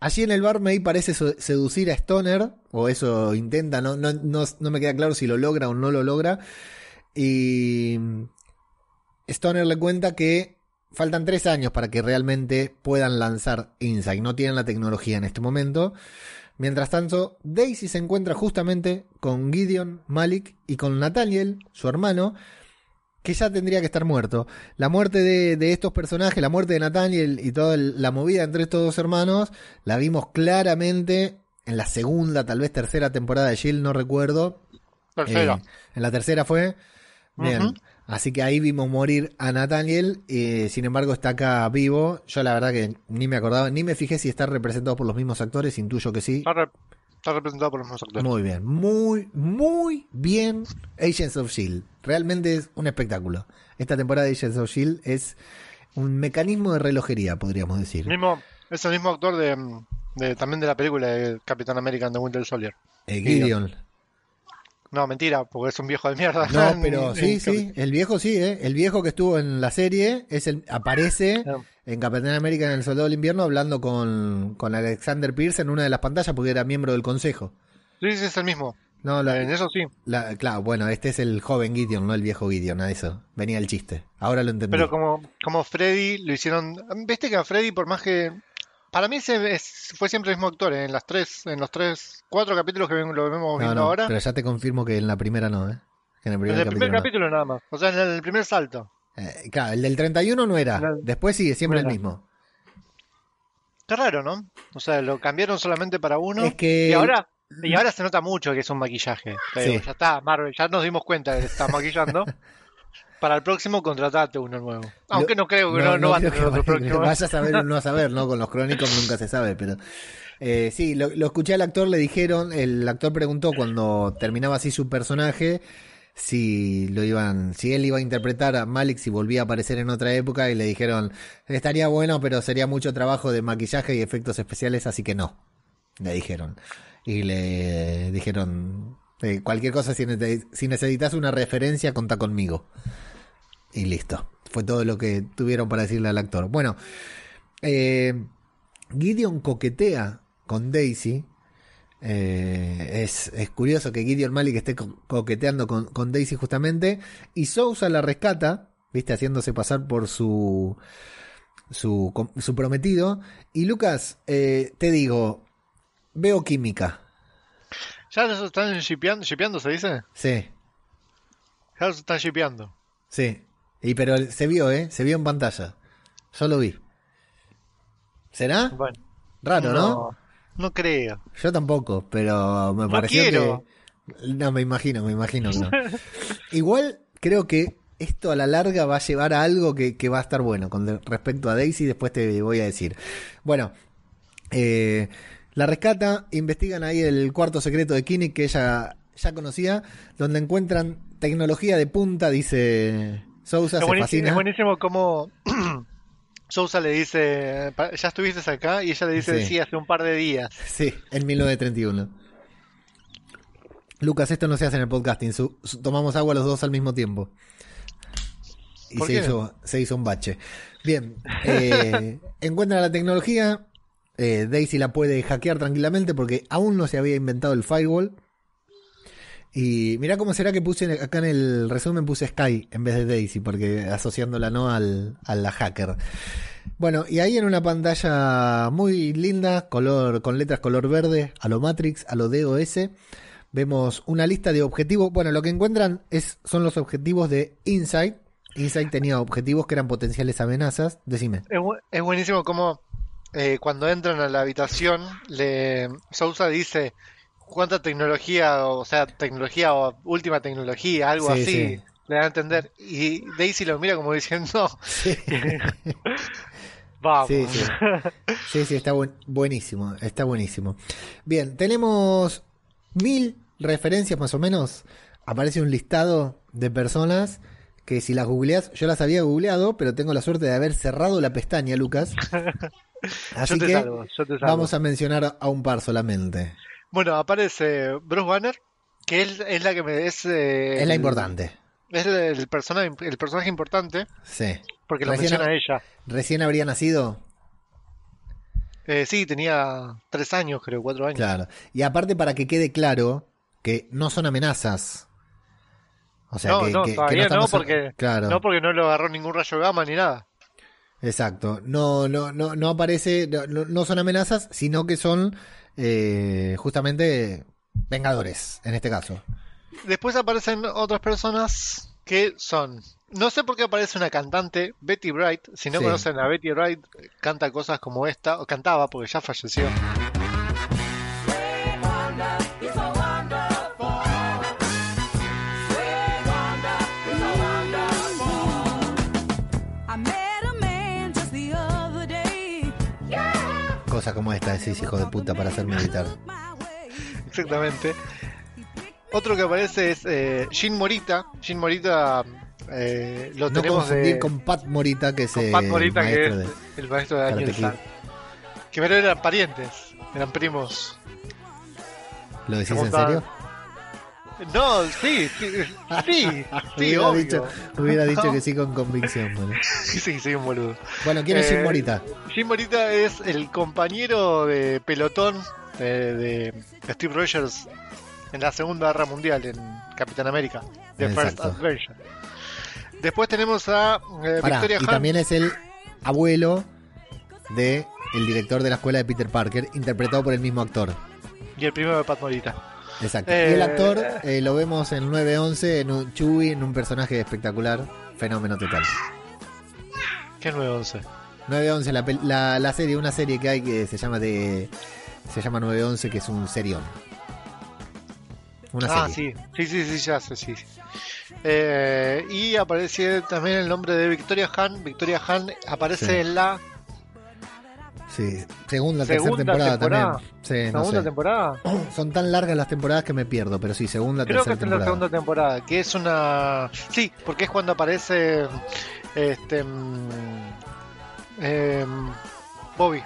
allí en el bar May parece seducir a Stoner, o eso intenta, no, no, no, no me queda claro si lo logra o no lo logra. Y Stoner le cuenta que faltan tres años para que realmente puedan lanzar Insight. No tienen la tecnología en este momento. Mientras tanto, Daisy se encuentra justamente con Gideon, Malik y con Nathaniel, su hermano, que ya tendría que estar muerto. La muerte de, de estos personajes, la muerte de Nathaniel y toda el- la movida entre estos dos hermanos, la vimos claramente en la segunda, tal vez tercera temporada de Shield, no recuerdo. Tercera. Eh, en la tercera fue. Bien. Así que ahí vimos morir a Nathaniel. y sin embargo, está acá vivo. Yo la verdad que ni me acordaba, ni me fijé si está representado por los mismos actores. Intuyo que sí. Está, re- está representado por los mismos actores. Muy bien, muy, muy bien Agents of Shield. Realmente es un espectáculo. Esta temporada de Agents of Shield es un mecanismo de relojería, podríamos decir. Mismo, es el mismo actor de, de- también de la película de Capitán América and the Winter Soldier. Eh, Gideon. No, mentira, porque es un viejo de mierda. No, pero sí, sí, el viejo sí, ¿eh? El viejo que estuvo en la serie es el, aparece Ah. en Capitán América en el Soldado del Invierno hablando con, con Alexander Pierce en una de las pantallas porque era miembro del consejo. Sí, sí, es el mismo. No, la- En eso sí. la- claro, bueno, este es el joven Gideon, no el viejo Gideon, a eso. Venía el chiste. Ahora lo entendí. Pero como, como Freddy lo hicieron. Viste que a Freddy, por más que. Para mí ese es- fue siempre el mismo actor, ¿eh? en las tres, en los tres, cuatro capítulos que ven- lo vemos No, viendo no, ahora. pero ya te confirmo que en la primera no, ¿eh? Que en el primer en el capítulo. primer no. capítulo nada más. O sea, en el primer salto. Eh, claro, el del 31 no era. Después sí, siempre No el mismo. Qué raro, ¿no? O sea, lo cambiaron solamente para uno. Es que- Y ahora, y ahora se nota mucho que es un maquillaje. Sí. Ya está, Marvel, ya nos dimos cuenta que se está maquillando. para el próximo, contratate uno nuevo. Aunque no creo que no, no, va a creo tener que otro vaya- próximo. Vaya a saber o no a saber, ¿no? Con los crónicos nunca se sabe, pero. eh, sí, lo, lo escuché al actor, le dijeron, el actor preguntó cuando terminaba así su personaje si lo iban, si él iba a interpretar a Malik si volvía a aparecer en otra época y le dijeron estaría bueno pero sería mucho trabajo de maquillaje y efectos especiales así que no, le dijeron y le dijeron eh, cualquier cosa si, nece- si necesitas una referencia contá conmigo y listo. Fue todo lo que tuvieron para decirle al actor. Bueno, eh, Gideon coquetea con Daisy. Eh, es, curioso que Gideon Malik esté co- coqueteando con, Daisy justamente. Y Sousa la rescata, viste, haciéndose pasar por su, su, su prometido. Y Lucas, eh, te digo, veo química. Ya los están shipeando, shipeando, ¿se dice? Sí, Ya los están shipeando. sí. Y pero se vio, ¿eh? Se vio en pantalla. Yo lo vi. ¿Será? Bueno, Raro, ¿no? no, no creo. Yo tampoco, pero me No pareció quiero. que. No, me imagino, me imagino no. Igual creo que esto a la larga va a llevar a algo que, que va a estar bueno con respecto a Daisy, después te voy a decir. Bueno, eh, la rescata, investigan ahí el cuarto secreto de Kinnick que ella ya conocía, donde encuentran tecnología de punta, dice Sousa, Es se buenísimo, fascina. es buenísimo como Sousa le dice, "Pa- ¿ya estuviste acá? Y ella le dice, Sí. sí, hace un par de días. Sí, en 1931. Lucas, esto no se hace en el podcasting. su- su- tomamos agua los dos al mismo tiempo. Y ¿Por se qué? hizo, se hizo un bache. Bien, eh, encuentra la tecnología. Eh, Daisy la puede hackear tranquilamente porque aún no se había inventado el firewall. Y mirá cómo será que puse acá en el resumen puse Sky en vez de Daisy, porque asociándola no al, a la hacker. Bueno, y ahí en una pantalla muy linda, color, con letras color verde, a lo Matrix, a lo DOS, vemos una lista de objetivos. Bueno, lo que encuentran es, son los objetivos de Insight. Insight tenía objetivos que eran potenciales amenazas. Decime. Es, bu- es buenísimo como eh, cuando entran a la habitación, le Sousa dice cuánta tecnología, o sea, tecnología o última tecnología, algo Sí, así, sí. le da a entender. Y Daisy lo mira como diciendo, Sí, vamos. sí, sí. Sí, sí, está buen- buenísimo. Está buenísimo. Bien, tenemos mil referencias más o menos. Aparece un listado de personas que si las googleas, yo las había googleado, pero tengo la suerte de haber cerrado la pestaña, Lucas. Así yo te que salvo, yo te salvo. vamos a mencionar a un par solamente. Bueno, aparece Bruce Banner, que es, es la que me es, eh, Es la importante. Es el, el personaje, el personaje importante, Sí. porque lo Recién menciona ella. Recién habría nacido. Eh, sí, tenía tres años, creo, cuatro años. Claro. Y aparte para que quede claro que no son amenazas. O sea, no, que, no, que- que todavía no, estamos- porque Claro. no porque no lo agarró ningún rayo gamma ni nada. Exacto. No, no, no, no aparece, no, son amenazas, sino que son eh, justamente vengadores, en este caso. Después aparecen otras personas que son. No sé por qué aparece una cantante, Betty Bright. Si no Sí. conocen a Betty Bright, canta cosas como esta, o cantaba porque ya falleció. Cosa como esta, decís, hijo de puta, para hacerme editar. Exactamente. Otro que aparece es eh, Jin Morita. Jin Morita eh, lo No tenemos de, con Pat Morita, que es con Pat Morita, que maestro es de... el maestro de Karate Daniel Kid. San. Que pero eran parientes, eran primos. ¿Lo decís ¿Cómo en serio? No, sí, sí, sí, sí, hubiera obvio. dicho, hubiera dicho que sí con convicción. Bueno, Sí, sí, un boludo. Bueno, ¿quién es Jim Eh, Morita? Jim Morita es el compañero de pelotón de, de Steve Rogers en la Segunda Guerra Mundial en Capitán América, The First Exacto. Adventure. Después tenemos a eh, Pará, Victoria y Hunt. también es el abuelo de el director de la escuela de Peter Parker, interpretado por el mismo actor. y el primero de Pat Morita. Exacto. Eh, y el actor eh, lo vemos en 911, en un Chewie, en un personaje espectacular, fenómeno total. ¿Qué 911? 911, la, la, la serie, una serie que hay que se llama de se llama 911, que es un serión. Una Ah, serie. sí, sí, sí, sí, ya sé, sí. Eh, y aparece también el nombre de Victoria Han. Victoria Han aparece Sí. en la Sí, segunda, tercera temporada, temporada. también. Sí, no segunda sé. temporada. Son tan largas las temporadas que me pierdo, pero sí, segunda, Creo que tercera es en la temporada. segunda temporada, que es una... Sí, porque es cuando aparece este em, Bobby.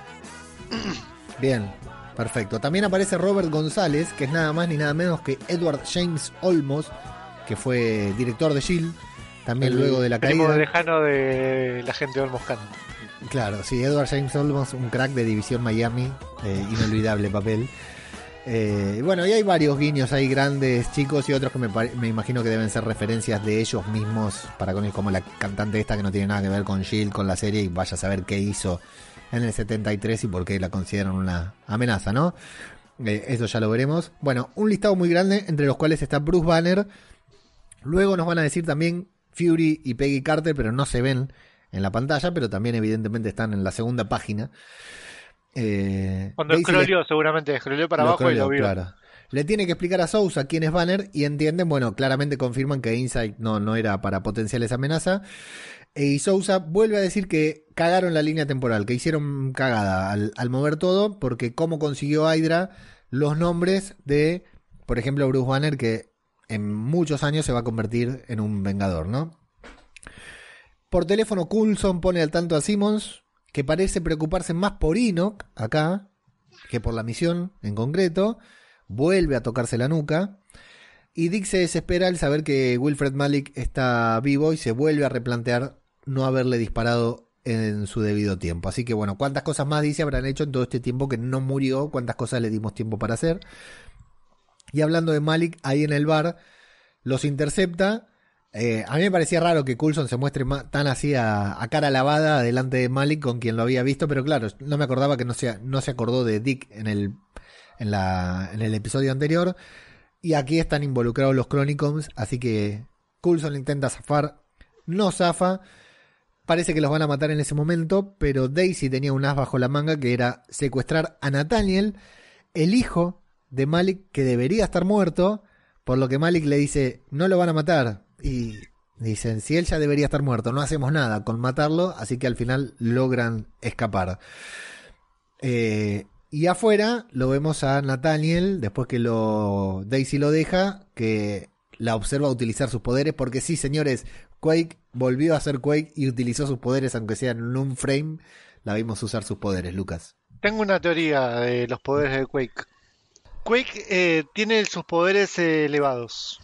Bien, perfecto. También aparece Robert González, que es nada más ni nada menos que Edward James Olmos, que fue director de Shield, también el luego de la primo caída. lejano de la gente Olmos. Claro, sí, Edward James Olmos, un crack de División Miami, eh, inolvidable papel. Eh, bueno, y hay varios guiños ahí grandes, chicos, y otros que me, me imagino que deben ser referencias de ellos mismos, para con como la cantante esta que no tiene nada que ver con Shield, con la serie, y vaya a saber qué hizo en el 73 y por qué la consideran una amenaza, ¿no? Eh, eso ya lo veremos. Bueno, un listado muy grande, entre los cuales está Bruce Banner. Luego nos van a decir también Fury y Peggy Carter, pero no se ven en la pantalla, pero también evidentemente están en la segunda página. Eh, Cuando le- scrolleó, seguramente scrolleó para lo abajo y lo vio. claro. Le tiene que explicar a Sousa quién es Banner y entienden, bueno, claramente confirman que Insight no, no era para potenciales amenazas. E, Y Sousa vuelve a decir que cagaron la línea temporal, que hicieron cagada al, al mover todo, porque cómo consiguió Hydra los nombres de, por ejemplo, Bruce Banner, que en muchos años se va a convertir en un vengador, ¿no? Por teléfono, Coulson pone al tanto a Simmons, que parece preocuparse más por Enoch, acá, que por la misión en concreto. Vuelve a tocarse la nuca. Y Dick se desespera al saber que Wilfred Malik está vivo y se vuelve a replantear no haberle disparado en su debido tiempo. Así que bueno, cuántas cosas más dice habrán hecho en todo este tiempo que no murió, cuántas cosas le dimos tiempo para hacer. Y hablando de Malik, ahí en el bar, los intercepta. Eh, a mí me parecía raro que Coulson se muestre tan así a, cara lavada delante de Malik con quien lo había visto, pero claro, no me acordaba que no se, no se acordó de Dick en el, episodio anterior. Y aquí están involucrados los Chronicons, así que Coulson intenta zafar, no zafa. Parece que los van a matar en ese momento, pero Daisy tenía un as bajo la manga que era secuestrar a Nathaniel, el hijo de Malik que debería estar muerto, por lo que Malik le dice, no lo van a matar. Y dicen, si él ya debería estar muerto, no hacemos nada con matarlo, así que al final logran escapar. Eh, y afuera lo vemos a Nathaniel, después que lo Daisy lo deja, que la observa utilizar sus poderes, porque sí, señores, Quake volvió a ser Quake y utilizó sus poderes, aunque sea en un frame, la vimos usar sus poderes, Lucas. Tengo una teoría de los poderes de Quake. Quake eh, tiene sus poderes eh, elevados.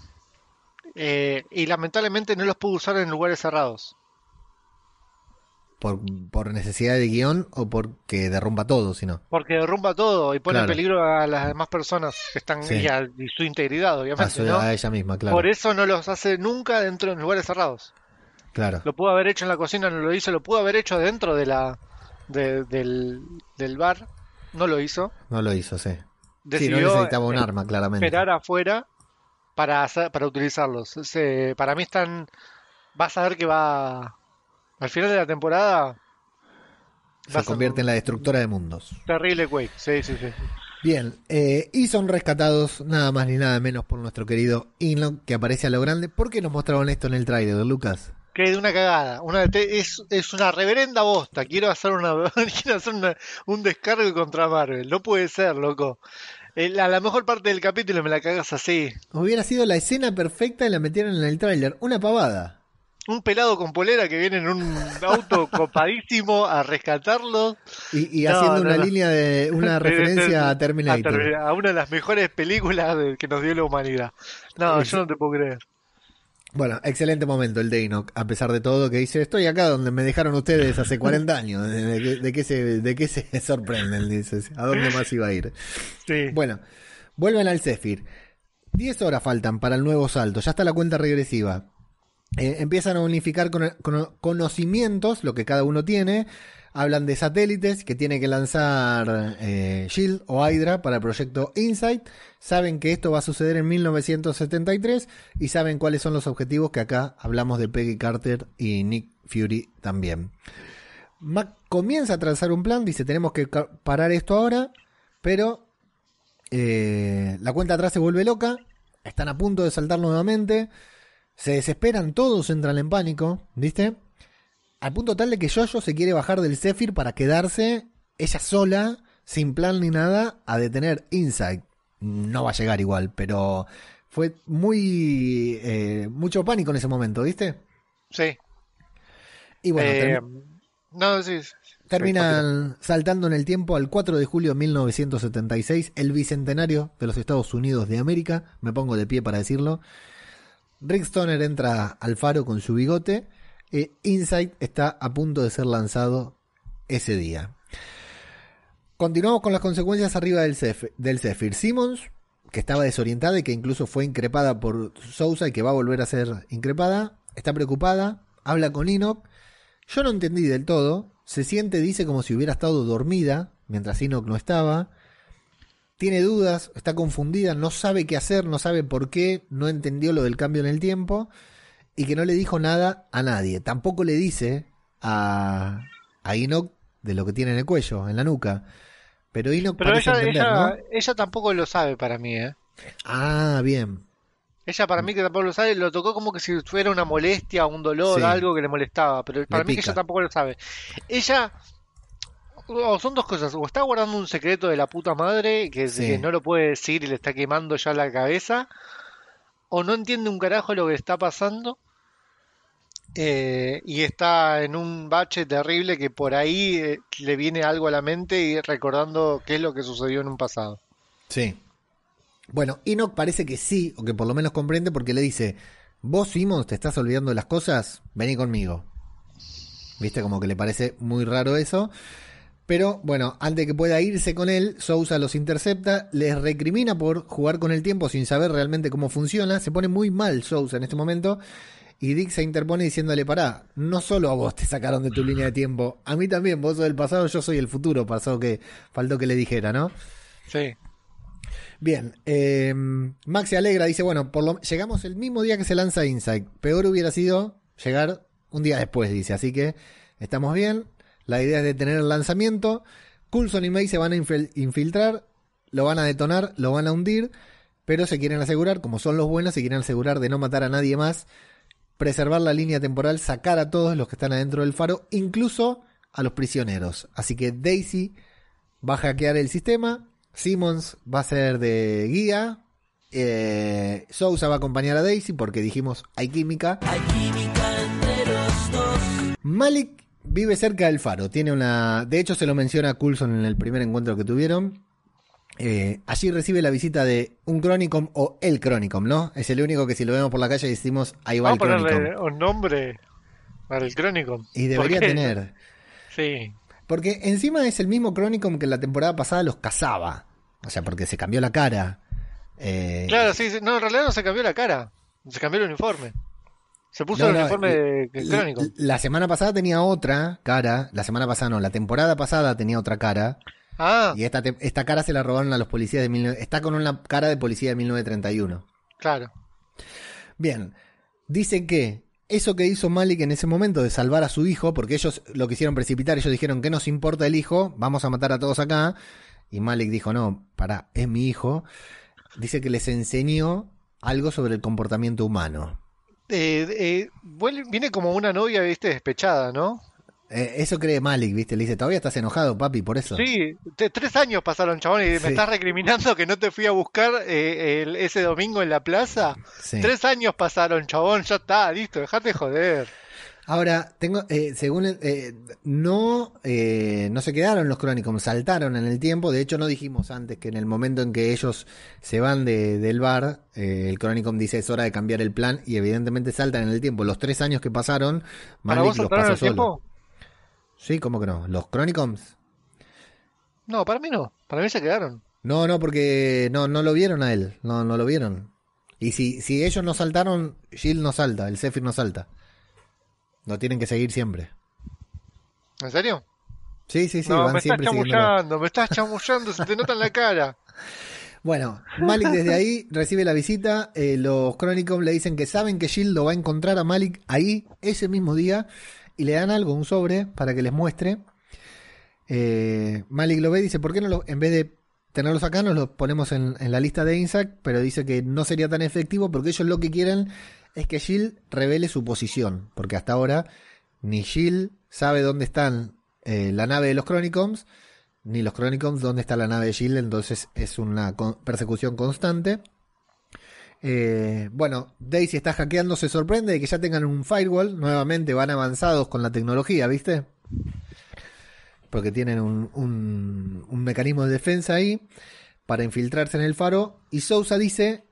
Eh, y lamentablemente no los puede usar en lugares cerrados. Por, por necesidad de guion o porque derrumba todo, sino. Porque derrumba todo y pone Claro. en peligro a las demás personas que están Sí. y, a, y su integridad, A, obviamente. su- ¿no? a ella misma, claro. Por eso no los hace nunca dentro de lugares cerrados. Claro. Lo pudo haber hecho en la cocina, no lo hizo. Lo pudo haber hecho dentro de la de- del, del bar, no lo hizo. No lo hizo, sí. Sí, Decidió no necesitaba un eh, arma, claramente. esperar afuera para hacer- para utilizarlos. Se- para mí están. Vas a ver que va. Al final de la temporada. Se convierte en la destructora de mundos. Terrible Quake. Sí, sí, sí. Bien, eh, y son rescatados nada más ni nada menos por nuestro querido Enoch, que aparece a lo grande. ¿Por qué nos mostraron esto en el tráiler, Lucas? Que de una cagada. Una, es, es una reverenda bosta. Quiero hacer una quiero hacer una- un descargo contra Marvel. No puede ser, loco. Eh, La, la mejor parte del capítulo me la cagas así. Hubiera sido la escena perfecta y la metieron en el tráiler. Una pavada. Un pelado con polera que viene en un auto copadísimo a rescatarlo. Y, y No, haciendo no, una no. línea de una referencia a Terminator. A, una de las mejores películas de- que nos dio la humanidad. No, yo no te puedo creer. Bueno, excelente momento el de Enoch, a pesar de todo, que dice, estoy acá donde me dejaron ustedes hace 40 años. ¿De, qué- de qué se, de qué se sorprenden? Dice, ¿a dónde más iba a ir? Sí. Bueno, vuelven al Zephyr. 10 horas faltan para el nuevo salto, ya está la cuenta regresiva. Eh, empiezan a unificar cono- conocimientos, lo que cada uno tiene. Hablan de satélites que tiene que lanzar eh, Shield o Hydra para el proyecto Insight. Saben que esto va a suceder en 1973 y saben cuáles son los objetivos que acá hablamos de Peggy Carter y Nick Fury también. Mac comienza a trazar un plan, dice tenemos que parar esto ahora, pero eh, la cuenta atrás se vuelve loca, están a punto de saltar nuevamente, se desesperan, todos entran en pánico, ¿viste? Al punto tal de que Jojo se quiere bajar del Zephyr para quedarse ella sola, sin plan ni nada, a detener Insight. No va a llegar igual, pero fue muy... eh, mucho pánico en ese momento, ¿viste? Sí. Y bueno, Eh, no, sí. Terminan saltando en el tiempo al 4 de julio de 1976, el bicentenario de los Estados Unidos de América. Me pongo de pie para decirlo. Rick Stoner entra al faro con su bigote. E Insight está a punto de ser lanzado ese día. Continuamos con las consecuencias arriba del Zephyr. Simmons, que estaba desorientada y que incluso fue increpada por Sousa y que va a volver a ser increpada, está preocupada, habla con Enoch. Yo no entendí del todo. Se siente, dice, como si hubiera estado dormida mientras Enoch no estaba. Tiene dudas, está confundida, no sabe qué hacer, no sabe por qué, no entendió lo del cambio en el tiempo y que no le dijo nada a nadie. Tampoco le dice a, a Enoch de lo que tiene en el cuello, en la nuca. Pero Enoch Pero parece ella, entender, ella, ¿no? ella tampoco lo sabe para mí, ¿eh? Ah, bien. Ella para mí que tampoco lo sabe, lo tocó como que si fuera una molestia, un dolor, Sí. algo que le molestaba, pero para mí que ella tampoco lo sabe. Ella, o son dos cosas, o está guardando un secreto de la puta madre que, Sí. que no lo puede decir y le está quemando ya la cabeza, o no entiende un carajo lo que está pasando. Eh, y está en un bache terrible que por ahí eh, le viene algo a la mente y recordando qué es lo que sucedió en un pasado. Sí. Bueno, Enoch parece que sí, o que por lo menos comprende porque le dice, vos Simons te estás olvidando de las cosas, vení conmigo. Viste como que le parece muy raro eso. Pero bueno, antes que pueda irse con él, Sousa los intercepta, les recrimina por jugar con el tiempo sin saber realmente cómo funciona. Se pone muy mal Sousa en este momento. Y Dick se interpone diciéndole, pará, no solo a vos te sacaron de tu línea de tiempo, a mí también, vos sos del pasado, yo soy el futuro, pasó que faltó que le dijera, ¿no? Sí. Bien, eh, Max se alegra, dice, bueno, por lo, llegamos el mismo día que se lanza Insight. Peor hubiera sido llegar un día después, dice. Así que estamos bien. La idea es detener el lanzamiento. Coulson y May se van a infil- infiltrar, lo van a detonar, lo van a hundir, pero se quieren asegurar, como son los buenos, se quieren asegurar de no matar a nadie más, preservar la línea temporal, sacar a todos los que están adentro del faro, incluso a los prisioneros. Así que Daisy va a hackear el sistema, Simmons va a ser de guía, eh, Sousa va a acompañar a Daisy porque dijimos hay química. Malik vive cerca del faro, tiene una, de hecho se lo menciona a Coulson en el primer encuentro que tuvieron. Eh, allí recibe la visita de un Chronicom o el Chronicom, ¿no? Es el único que si lo vemos por la calle decimos ahí va Vamos a el Chronicom. ponerle un nombre para el Chronicon. Y ¿Por debería tener. Sí. Porque encima es el mismo Chronicom que la temporada pasada los cazaba. O sea, porque se cambió la cara. Eh, Claro, sí, sí. No, en realidad no se cambió la cara. Se cambió el uniforme. Se puso no, el no, uniforme de la- Chronicon. La semana pasada tenía otra cara. La semana pasada no, la temporada pasada tenía otra cara. Ah, Y esta, te- esta cara se la robaron a los policías de... 19 está con una cara de policía de 1931. claro. Bien, dice que eso que hizo Malik en ese momento de salvar a su hijo, porque ellos lo quisieron precipitar, ellos dijeron que nos importa el hijo, vamos a matar a todos acá. Y Malik dijo, no, pará, es mi hijo. Dice que les enseñó algo sobre el comportamiento humano. Eh, eh, viene como una novia, viste, despechada, ¿no? Eh, eso cree Malik, ¿viste? Le dice, todavía estás enojado, papi, por eso. Sí, te- tres años pasaron, chabón, y Sí. me estás recriminando que no te fui a buscar eh, el- ese domingo en la plaza. Sí. Tres años pasaron, chabón, ya está, listo, dejate joder. Ahora, tengo, eh, según eh, no, eh, no se quedaron los Chronicons, saltaron en el tiempo. De hecho, no dijimos antes que en el momento en que ellos se van de- del bar, eh, el Chronicon dice es hora de cambiar el plan y evidentemente saltan en el tiempo. Los tres años que pasaron, ¿Para Malik vos los pasó solo. tiempo? Sí, ¿cómo que no? ¿Los Chronicons? No, para mí no, para mí se quedaron. No, no, porque no, no lo vieron a él, no, no lo vieron. Y si, si ellos no saltaron, Jill no salta, el Zephyr no salta. Lo tienen que seguir siempre. ¿En serio? Sí, sí, sí, no, van me estás siempre chamullando, me estás chamullando, se te nota en la cara. Bueno, Malik desde ahí recibe la visita. eh, los Chronicom le dicen que saben que Jill lo va a encontrar a Malik ahí ese mismo día y le dan algo, un sobre, para que les muestre. Eh, Malik lo ve y dice: ¿Por qué no lo, en vez de tenerlos acá, nos los ponemos en, la lista de INSAC? Pero dice que no sería tan efectivo porque ellos lo que quieren es que Jill revele su posición. Porque hasta ahora ni Jill sabe dónde están eh, la nave de los Chronicons ni los Chronicons dónde está la nave de Shield, entonces es una persecución constante. Eh, bueno, Daisy está hackeando, se sorprende de que ya tengan un firewall, nuevamente van avanzados con la tecnología, ¿viste? Porque tienen un, un- un mecanismo de defensa ahí para infiltrarse en el faro. Y Sousa dice,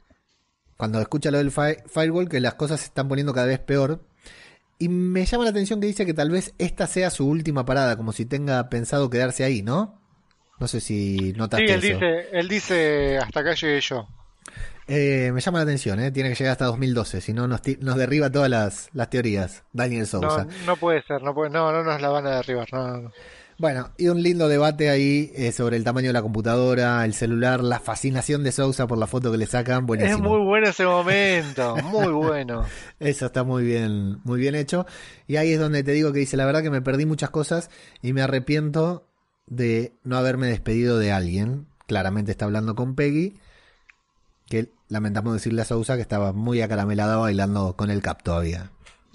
cuando escucha lo del fi- firewall, que las cosas se están poniendo cada vez peor. Y me llama la atención que dice que tal vez esta sea su última parada, como si tenga pensado quedarse ahí, ¿no? No sé si Sí, notaste él eso. dice, él dice, hasta acá llegué yo. Eh, me llama la atención, ¿eh? Tiene que llegar hasta 2012, si no nos, nos derriba todas las, las teorías. Daniel No, Sousa. no puede ser, no puede, no, no nos la van a derribar, no, no, no. Bueno, y un lindo debate ahí eh, sobre el tamaño de la computadora, el celular, la fascinación de Sousa por la foto que le sacan. Es Buenísimo. muy bueno ese momento, muy bueno. Eso está muy bien, muy bien hecho. Y ahí es donde te digo que dice, la verdad que me perdí muchas cosas y me arrepiento de no haberme despedido de alguien. Claramente está hablando con Peggy, que lamentamos decirle a Sousa que estaba muy acaramelada bailando con el cap todavía.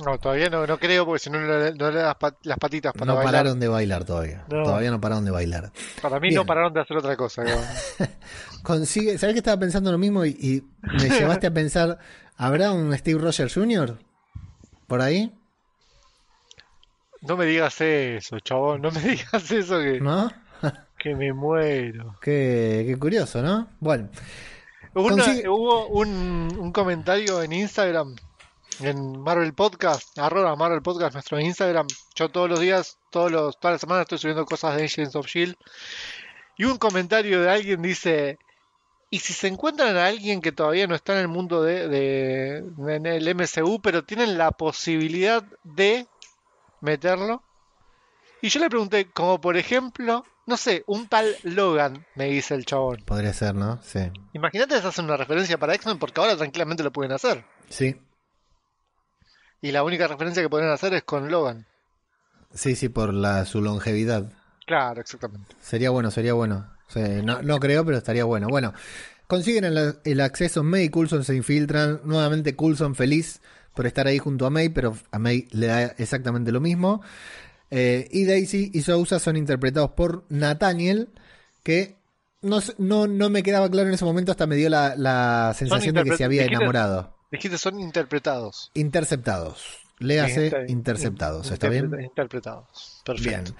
No, todavía no, no creo porque si no, no le no las pat- las patitas para No bailar. pararon de bailar todavía. No. Todavía no pararon de bailar. Para mí Bien. no pararon de hacer otra cosa. Consigue, ¿sabes que estaba pensando lo mismo y, y me llevaste a pensar, ¿habrá un Steve Rogers Jr. por ahí? No me digas eso, chabón, no me digas eso que, ¿No? que me muero. Qué, qué curioso, ¿no? Bueno, Una- Hubo un, un comentario en Instagram en Marvel Podcast, arroba Marvel Podcast, nuestro Instagram. Yo todos los días, todos los, todas las semanas estoy subiendo cosas de Agents of Shield. Y un comentario de alguien dice, ¿y si se encuentran a alguien que todavía no está en el mundo de, de, en el MCU, pero tienen la posibilidad de meterlo? Y yo le pregunté, como por ejemplo, no sé, un tal Logan, me dice el chabón. Podría ser, ¿no? Sí. Imagínate que hacen una referencia para X-Men porque ahora tranquilamente lo pueden hacer. Sí. Y la única referencia que pueden hacer es con Logan. Sí, sí, por la, su longevidad. Claro, exactamente. Sería bueno, sería bueno. No creo, pero estaría bueno. Bueno, consiguen el, el acceso. May y Coulson se infiltran. Nuevamente Coulson feliz por estar ahí junto a May, pero a May le da exactamente lo mismo. Eh, y Daisy y Sousa son interpretados por Nathaniel, que no, no, no me quedaba claro en ese momento, hasta me dio la, la sensación de que se había enamorado. Dijiste son interpretados. Interceptados. Léase Inter- interceptados, ¿está bien? interpre- Interpretados. Perfecto. Bien.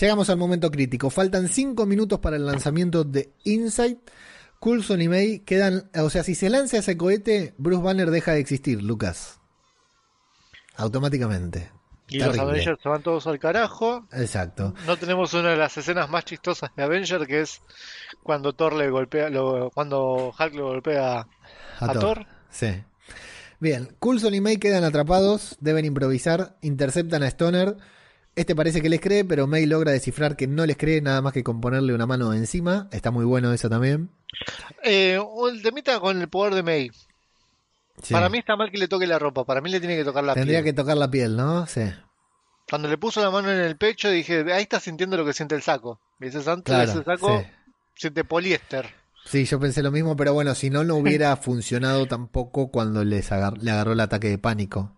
Llegamos al momento crítico. Faltan 5 minutos para el lanzamiento de Insight. Coulson y May quedan. O sea, si se lanza ese cohete, Bruce Banner deja de existir, Lucas. Automáticamente. Y los. Avengers se van todos al carajo. Exacto. No tenemos una de las escenas más chistosas de Avenger, que es cuando Thor le golpea, lo- cuando Hulk le golpea A, a Thor. Thor. Sí. Bien, Coulson y May quedan atrapados, deben improvisar, interceptan a Stoner. Este parece que les cree, pero May logra descifrar que no les cree nada más que con ponerle una mano encima. Está muy bueno eso también. Eh, el temita con el poder de May. Sí. Para mí está mal que le toque la ropa, para mí le tiene que tocar la Tendría piel. que tocar la piel, ¿no? Sí. Cuando le puso la mano en el pecho dije, ahí está sintiendo lo que siente el saco. ¿Viste, Santo? Claro, Ese saco sí. siente poliéster. Sí, yo pensé lo mismo, pero bueno, si no, no hubiera funcionado tampoco cuando les agar- le agarró el ataque de pánico.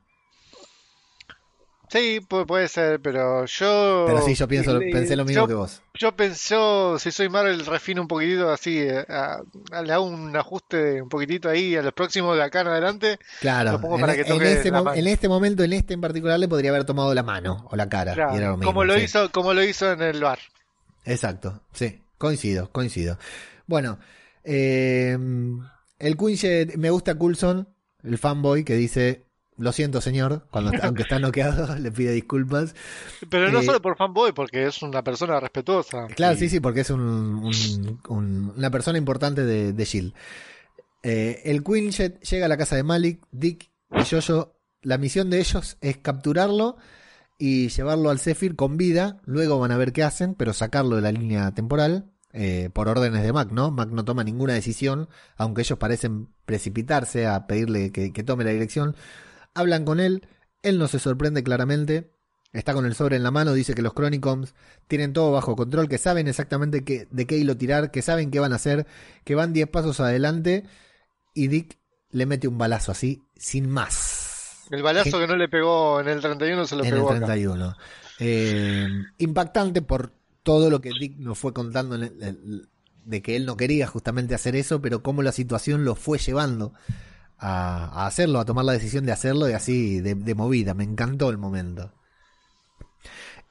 Sí, pu- puede ser, pero yo... Pero sí, yo pienso, Eh, pensé lo mismo yo- que vos. Yo pensé, yo, si soy Marvel, refino un poquitito así, eh, a- le hago un ajuste un poquitito ahí a los próximos de acá en adelante. Claro, lo pongo en, para que en este la mo- mano. en este momento, en este en particular, le podría haber tomado la mano o la cara. Claro, y era lo mismo, como lo sí. hizo, como lo hizo en el bar. Exacto, sí, coincido, coincido. Bueno, eh, el Quinjet, me gusta Coulson, el fanboy, que dice, lo siento señor, cuando está- aunque está noqueado, le pide disculpas. Pero no Eh, solo por fanboy, porque es una persona respetuosa. Claro, Y- sí, sí, porque es un, un- un- una persona importante de, de Shield. Eh, el Quinjet llega a la casa de Malik, Dick y Jojo. La misión de ellos es capturarlo y llevarlo al Zephyr con vida. Luego van a ver qué hacen, pero sacarlo de la línea temporal eh, por órdenes de Mac, ¿no? Mac no toma ninguna decisión, aunque ellos parecen precipitarse a pedirle que, que tome la dirección. Hablan con él, él no se sorprende claramente. Está con el sobre en la mano, dice que los Chronicons tienen todo bajo control, que saben exactamente qué- de qué hilo tirar, que saben qué van a hacer, que van 10 pasos adelante y Dick le mete un balazo así, sin más. El balazo que no le pegó en el 31 se lo en el pegó acá. 31. Eh, impactante por todo lo que Dick nos fue contando en el- el- de que él no quería justamente hacer eso, pero cómo la situación lo fue llevando a, a hacerlo, a tomar la decisión de hacerlo y así de, de movida. Me encantó el momento.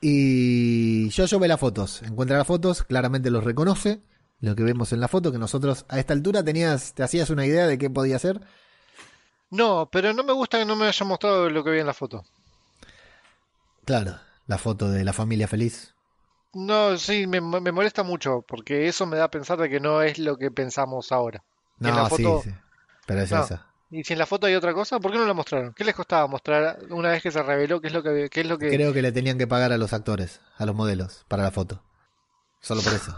Y yo ve las fotos, encuentra las fotos, claramente los reconoce, lo que vemos en la foto, que nosotros a esta altura tenías, te hacías una idea de qué podía ser. No, pero no me gusta que no me haya mostrado lo que vi en la foto. Claro, la foto de la familia feliz. No, sí, me, me molesta mucho, porque eso me da a pensar de que no es lo que pensamos ahora. En No, la foto- sí, sí, pero es No. esa. Y si en la foto hay otra cosa, ¿por qué no la mostraron? ¿Qué les costaba mostrar una vez que se reveló qué es lo que, qué es lo que... Creo que le tenían que pagar a los actores, a los modelos, para la foto. Solo por eso.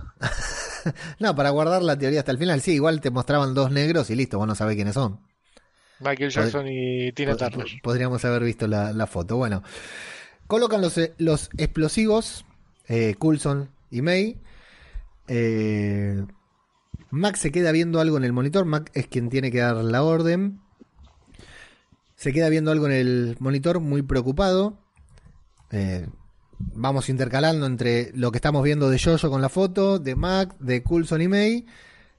no, para guardar la teoría hasta el final. Sí, igual te mostraban dos negros y listo, vos no sabés quiénes son. Michael Jackson y Tina Turner. pod- Podríamos haber visto la, la foto. Bueno, colocan los, eh, los explosivos, eh, Coulson y May. Eh, Mac se queda viendo algo en el monitor. Mac es quien tiene que dar la orden. Se queda viendo algo en el monitor, muy preocupado. Eh, vamos intercalando entre lo que estamos viendo de Jojo con la foto, de Mac, de Coulson y May.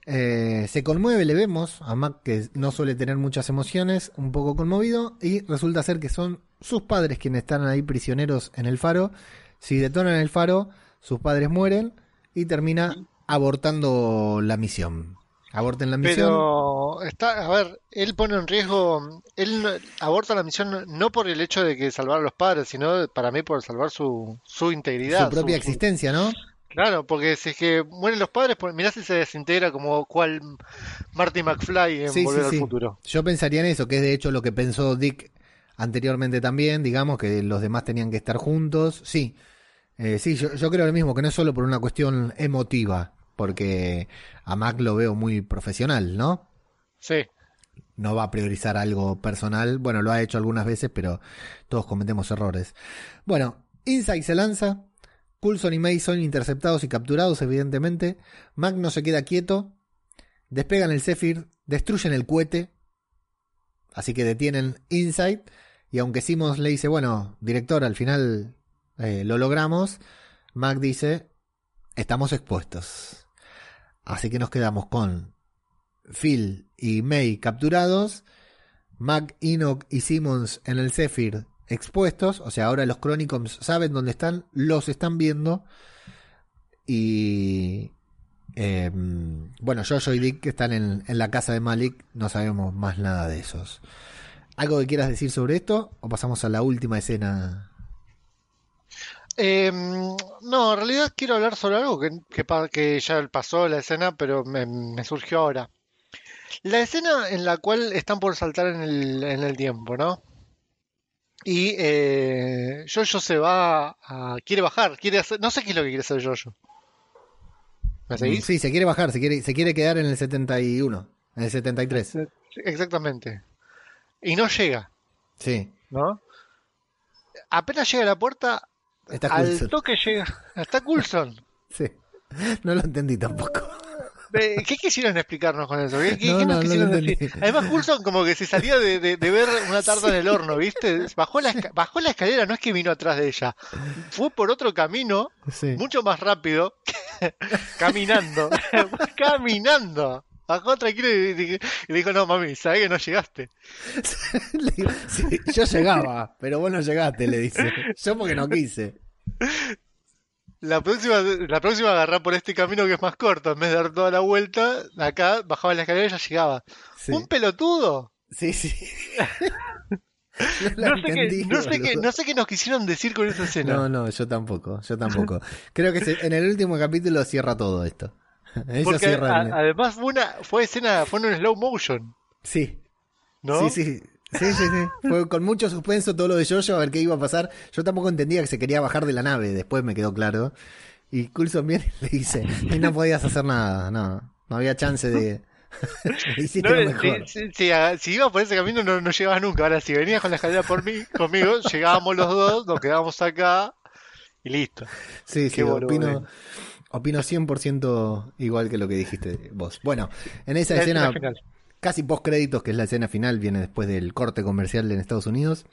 Eh, se conmueve, le vemos a Mac que no suele tener muchas emociones, un poco conmovido, y resulta ser que son sus padres quienes están ahí prisioneros en el faro. Si detonan el faro, sus padres mueren y termina abortando la misión. Aborten la misión. Pero está, a ver, él pone en riesgo, él aborta la misión no por el hecho de que salvar a los padres, sino para mí por salvar su, su integridad. su propia existencia, ¿no? Claro, porque si es que mueren los padres, pues mirá si se desintegra como cual Marty McFly en Sí, sí, Volver sí. al Futuro. Yo pensaría en eso, que es de hecho lo que pensó Dick anteriormente también, digamos, que los demás tenían que estar juntos. Sí, Eh, sí, yo, yo creo lo mismo, que no es solo por una cuestión emotiva, porque a Mac lo veo muy profesional, ¿no? Sí. No va a priorizar algo personal. Bueno, lo ha hecho algunas veces, pero todos cometemos errores. Bueno, Inside se lanza. Coulson y May son interceptados y capturados, evidentemente. Mac no se queda quieto. Despegan el Zephyr, destruyen el cohete. Así que detienen Inside. Y aunque Simmons le dice, bueno, director, al final eh, lo logramos, Mac dice, estamos expuestos. Así que nos quedamos con Phil y May capturados, Mac, Enoch y Simmons en el Zephyr expuestos, o sea, ahora los Chronicons saben dónde están, los están viendo y eh, bueno, Jojo y Dick que están en, en la casa de Malik, no sabemos más nada de esos. ¿Algo que quieras decir sobre esto o pasamos a la última escena? Eh, no, en realidad quiero hablar sobre algo que, que, pa- que ya pasó la escena, pero me, me surgió ahora. La escena en la cual están por saltar en el, en el tiempo, ¿no? Y eh, Jojo se va a... quiere bajar, quiere hacer... No sé qué es lo que quiere hacer Jojo. ¿Me seguís? Sí, se quiere bajar, se quiere, se quiere quedar en el 71, en el 73. Exactamente. Y no llega, Sí, ¿no? Apenas llega a la puerta, está al Coulson. toque llega... Está Coulson. Sí. No lo entendí tampoco. ¿Qué quisieron explicarnos con eso? ¿Qué, qué- No, nos no quisieron lo decir? entendí. Además, Coulson como que se salió de, de- de ver una tarta en el horno, ¿viste? Bajó la, bajó la escalera, no es que vino atrás de ella. Fue por otro camino, Sí. mucho más rápido, caminando. caminando. Bajó tranquilo y, y- y le dijo, no, mami, sabés que no llegaste. Le digo, sí, yo llegaba, pero vos no llegaste, le dice. Yo porque no quise. La próxima, la próxima agarrá por este camino que es más corto. En vez de dar toda la vuelta, acá bajaba la escalera y ya llegaba. Sí, ¿Un pelotudo? sí. sí. No, No sé, qué, entendí, no, sé qué, boludo. no sé qué nos quisieron decir con esa escena. No, no, yo tampoco, yo tampoco. Creo que se- en el último capítulo cierra todo esto. Porque cierra a- además fue una fue escena, fue en un slow motion, Sí, ¿no? sí, sí. Sí, sí, sí. Fue con mucho suspenso todo lo de Jojo, a ver qué iba a pasar. Yo tampoco entendía que se quería bajar de la nave, después me quedó claro. Y Coulson viene y le dice, y no podías hacer nada, no, no había chance de... No, lo eh, mejor. si, si- ibas por ese camino no, no llegabas nunca. Ahora, si venías con la escalera por mí, conmigo, llegábamos los dos, nos quedábamos acá y listo. Sí, sí, Qué boludo, opino. Opino 100% igual que lo que dijiste vos. Bueno, en esa La escena, casi post créditos, que es la escena final, viene después del corte comercial en Estados Unidos.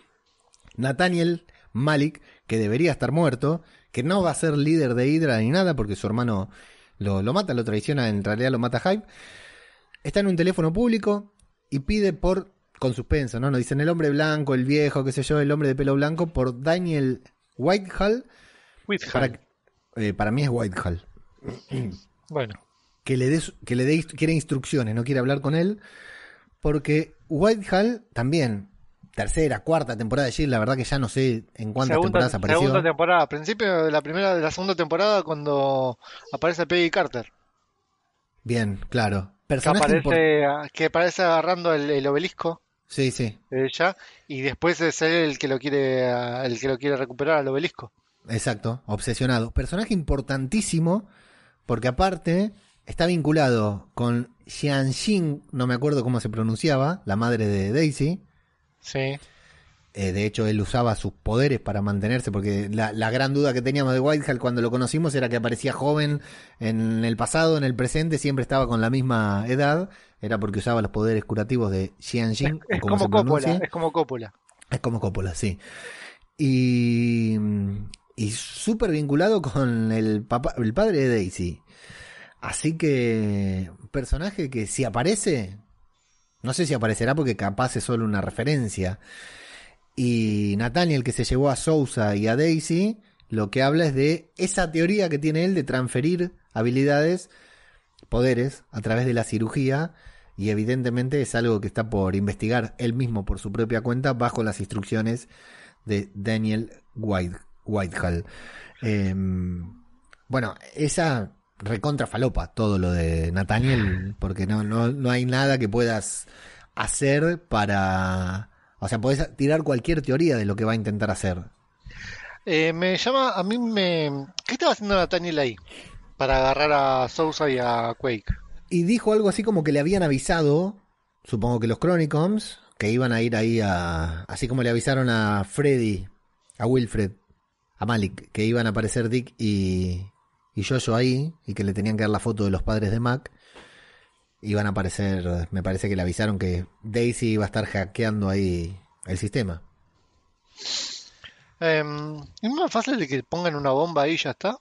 Nathaniel Malik, que debería estar muerto, que no va a ser líder de Hydra ni nada, porque su hermano lo, lo mata, lo traiciona, en realidad lo mata Hype. Está en un teléfono público y pide por, con suspenso, ¿no? Nos dicen el hombre blanco, el viejo, qué sé yo, el hombre de pelo blanco, por Daniel Whitehall, With para, eh, para mí es Whitehall. Bueno, Que le dé, su- que le dé, quiere instrucciones, no quiere hablar con él. Porque Whitehall también, tercera, cuarta temporada de Shield, la verdad que ya no sé en cuántas segunda, temporadas apareció. segunda temporada, principio de la primera, de la segunda temporada cuando aparece Peggy Carter. Bien, claro. Que Personaje aparece, que aparece agarrando el, el obelisco Sí, sí, de ella y después es él el que lo quiere el que lo quiere recuperar al obelisco. exacto, obsesionado. Personaje importantísimo porque aparte está vinculado con Xianxin, no me acuerdo cómo se pronunciaba, la madre de Daisy. Sí. Eh, de hecho, él usaba sus poderes para mantenerse, porque la, la gran duda que teníamos de Whitehall cuando lo conocimos era que aparecía joven en el pasado, en el presente, siempre estaba con la misma edad. Era porque usaba los poderes curativos de Xianxin. o Es como como Coppola, es como Coppola. Es como Coppola, sí. Y, y súper vinculado con el, papá, el padre de Daisy. Así que, personaje que si aparece, no sé si aparecerá porque capaz es solo una referencia. Y Nathaniel que se llevó a Sousa y a Daisy, lo que habla es de esa teoría que tiene él de transferir habilidades poderes a través de la cirugía y evidentemente es algo que está por investigar él mismo por su propia cuenta bajo las instrucciones de Daniel White, Whitehall. Em, bueno, esa recontra falopa todo lo de Nathaniel, porque no, no, no hay nada que puedas hacer para... O sea, podés tirar cualquier teoría de lo que va a intentar hacer. Eh, me llama, a mí me... ¿Qué estaba haciendo Nathaniel ahí? Para agarrar a Sousa y a Quake. Y dijo algo así como que le habían avisado, supongo que los Chronicons, que iban a ir ahí a... Así como le avisaron a Freddy, a Wilfred, a Malik, que iban a aparecer Dick y, y Jojo ahí, y que le tenían que dar la foto de los padres de Mac. Iban a aparecer, me parece que le avisaron que Daisy iba a estar hackeando ahí el sistema. Em, es más fácil de que pongan una bomba ahí y ya está.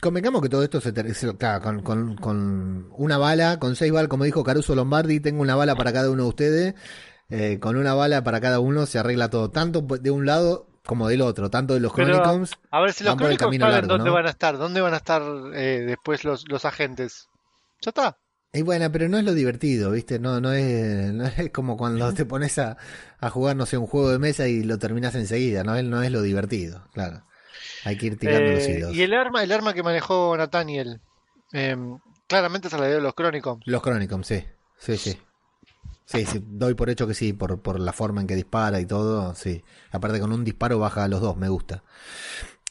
Convengamos que todo esto se se- claro, con, con- con una bala, con seis balas, como dijo Caruso Lombardi, tengo una bala para cada uno de ustedes. eh, con una bala para cada uno se arregla todo, tanto de un lado como del otro, tanto de los Pero, Chronicons. a ver, si los camino saben dónde ¿no? van a estar, dónde van a estar eh, después los, los agentes. Ya está. Y bueno, pero no es lo divertido, ¿viste? No, no es, no es como cuando te pones a, a jugar, no sé, un juego de mesa y lo terminas enseguida, ¿no? Es, no es lo divertido, claro. Hay que ir tirando los Eh, hilos. y el arma, el arma que manejó Nathaniel, em, claramente se la dio a los Chronicons. Los Chronicons, sí. Sí, sí. Sí, sí, doy por hecho que sí, por, por la forma en que dispara y todo, sí. Aparte con un disparo baja a los dos, me gusta.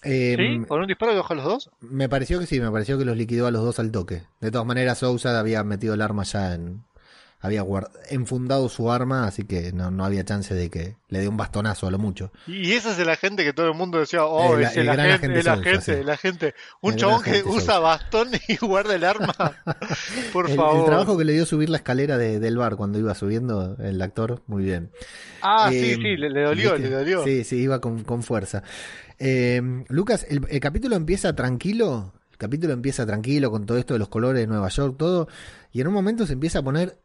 Eh, ¿Sí? ¿Con un disparo dejó a los dos? Me pareció que sí, me pareció que los liquidó a los dos al toque. De todas maneras, Sousa había metido el arma ya en... Había guard- enfundado su arma, así que no, no había chance de que le dé un bastonazo a lo mucho. Y ese es el agente que todo el mundo decía, oh, El- es el el, gran agente, agente el Sousa, agente, sí. el agente. Un El chabón que usa bastón y guarda el arma. Por el, el favor. trabajo que le dio subir la escalera de- del bar cuando iba subiendo el actor, muy bien. Ah, sí, Eh, sí, le, le dolió, ¿viste? le dolió. Sí, sí, iba con, con fuerza. Eh, Lucas, el, el capítulo empieza tranquilo. El capítulo empieza tranquilo con todo esto de los colores de Nueva York, todo. Y en un momento se empieza a poner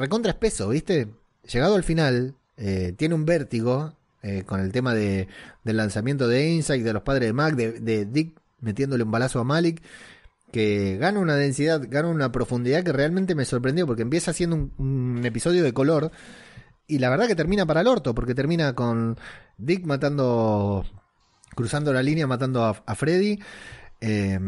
recontra espeso, ¿viste? Llegado al final, eh, tiene un vértigo eh, con el tema de, del lanzamiento de Insight, de los padres de Mac, de, Dick metiéndole un balazo a Malik. Que gana una densidad, gana una profundidad que realmente me sorprendió porque empieza siendo un, episodio de color y la verdad que termina para el orto, porque termina con Dick matando, cruzando la línea, matando a Freddy, eh,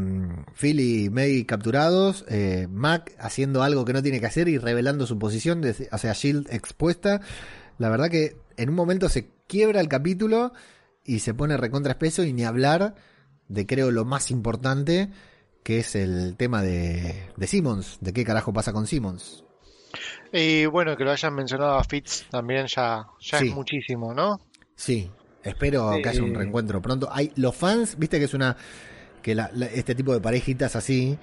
Phil y May capturados, eh, Mac haciendo algo que no tiene que hacer y revelando su posición, de- o sea, Shield expuesta. La verdad que en un momento se quiebra el capítulo y se pone recontra espeso y ni hablar de creo lo más importante que es el tema de, de Simmons, de qué carajo pasa con Simmons. Y bueno, que lo hayan mencionado a Fitz también ya, ya Sí. es muchísimo, ¿no? Sí, espero que haya un Eh. reencuentro pronto. Hay los fans, viste que es una que la- la- este tipo de parejitas así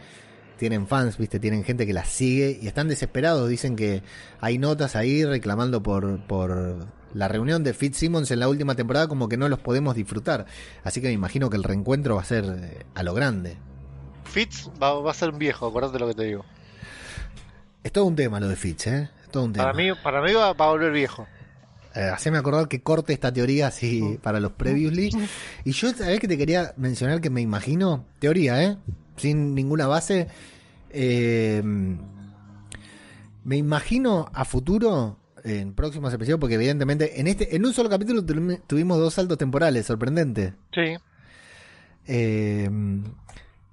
tienen fans, viste, tienen gente que las sigue y están desesperados. Dicen que hay notas ahí reclamando por por la reunión de Fitzsimmons en la última temporada como que no los podemos disfrutar. Así que me imagino que el reencuentro va a ser eh, a lo grande. Fitz va, va a ser un viejo, acordate lo que te digo. Es todo un tema lo de Fitz, ¿eh? Es todo un tema. Para mí, para mí va, va a volver viejo. Eh, haceme acordar que corte esta teoría así para los previously. Y yo, ¿sabés que te quería mencionar que me imagino? Teoría, ¿eh? Sin ninguna base. Eh, me imagino a futuro, en próximos episodios, porque evidentemente en este en un solo capítulo tu- tuvimos dos saltos temporales, sorprendente. Sí. Eh,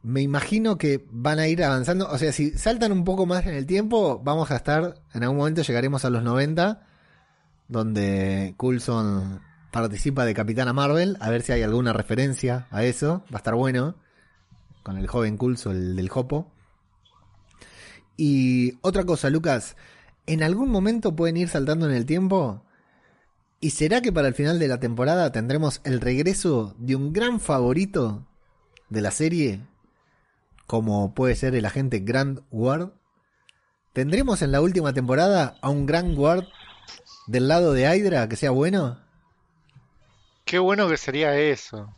me imagino que van a ir avanzando. O sea, si saltan un poco más en el tiempo, vamos a estar. En algún momento llegaremos a los 90, donde Coulson participa de Capitana Marvel. A ver si hay alguna referencia a eso. Va a estar bueno. Con el joven Coulson, el del Jopo. Y otra cosa, Lucas. ¿En algún momento pueden ir saltando en el tiempo? ¿Y será que para el final de la temporada tendremos el regreso de un gran favorito de la serie? Como puede ser el agente Grand Ward. ¿Tendremos en la última temporada a un Grand Ward del lado de Hydra que sea bueno? Qué bueno que sería eso.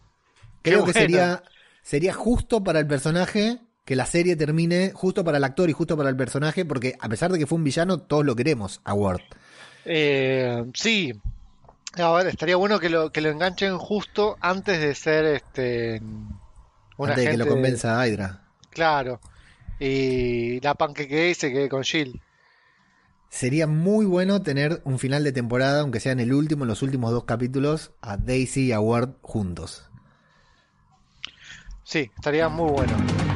Qué Creo que bueno. sería, sería justo para el personaje que la serie termine, justo para el actor y justo para el personaje, porque a pesar de que fue un villano, todos lo queremos a Ward. Eh, sí. A ver, estaría bueno que lo, que lo enganchen justo antes de ser este un antes de que lo convenza a Hydra. Claro. y la panqueque se quede con Jill. Sería muy bueno tener un final de temporada, aunque sea en el último, en los últimos dos capítulos, a Daisy y a Ward juntos. Sí, estaría muy bueno.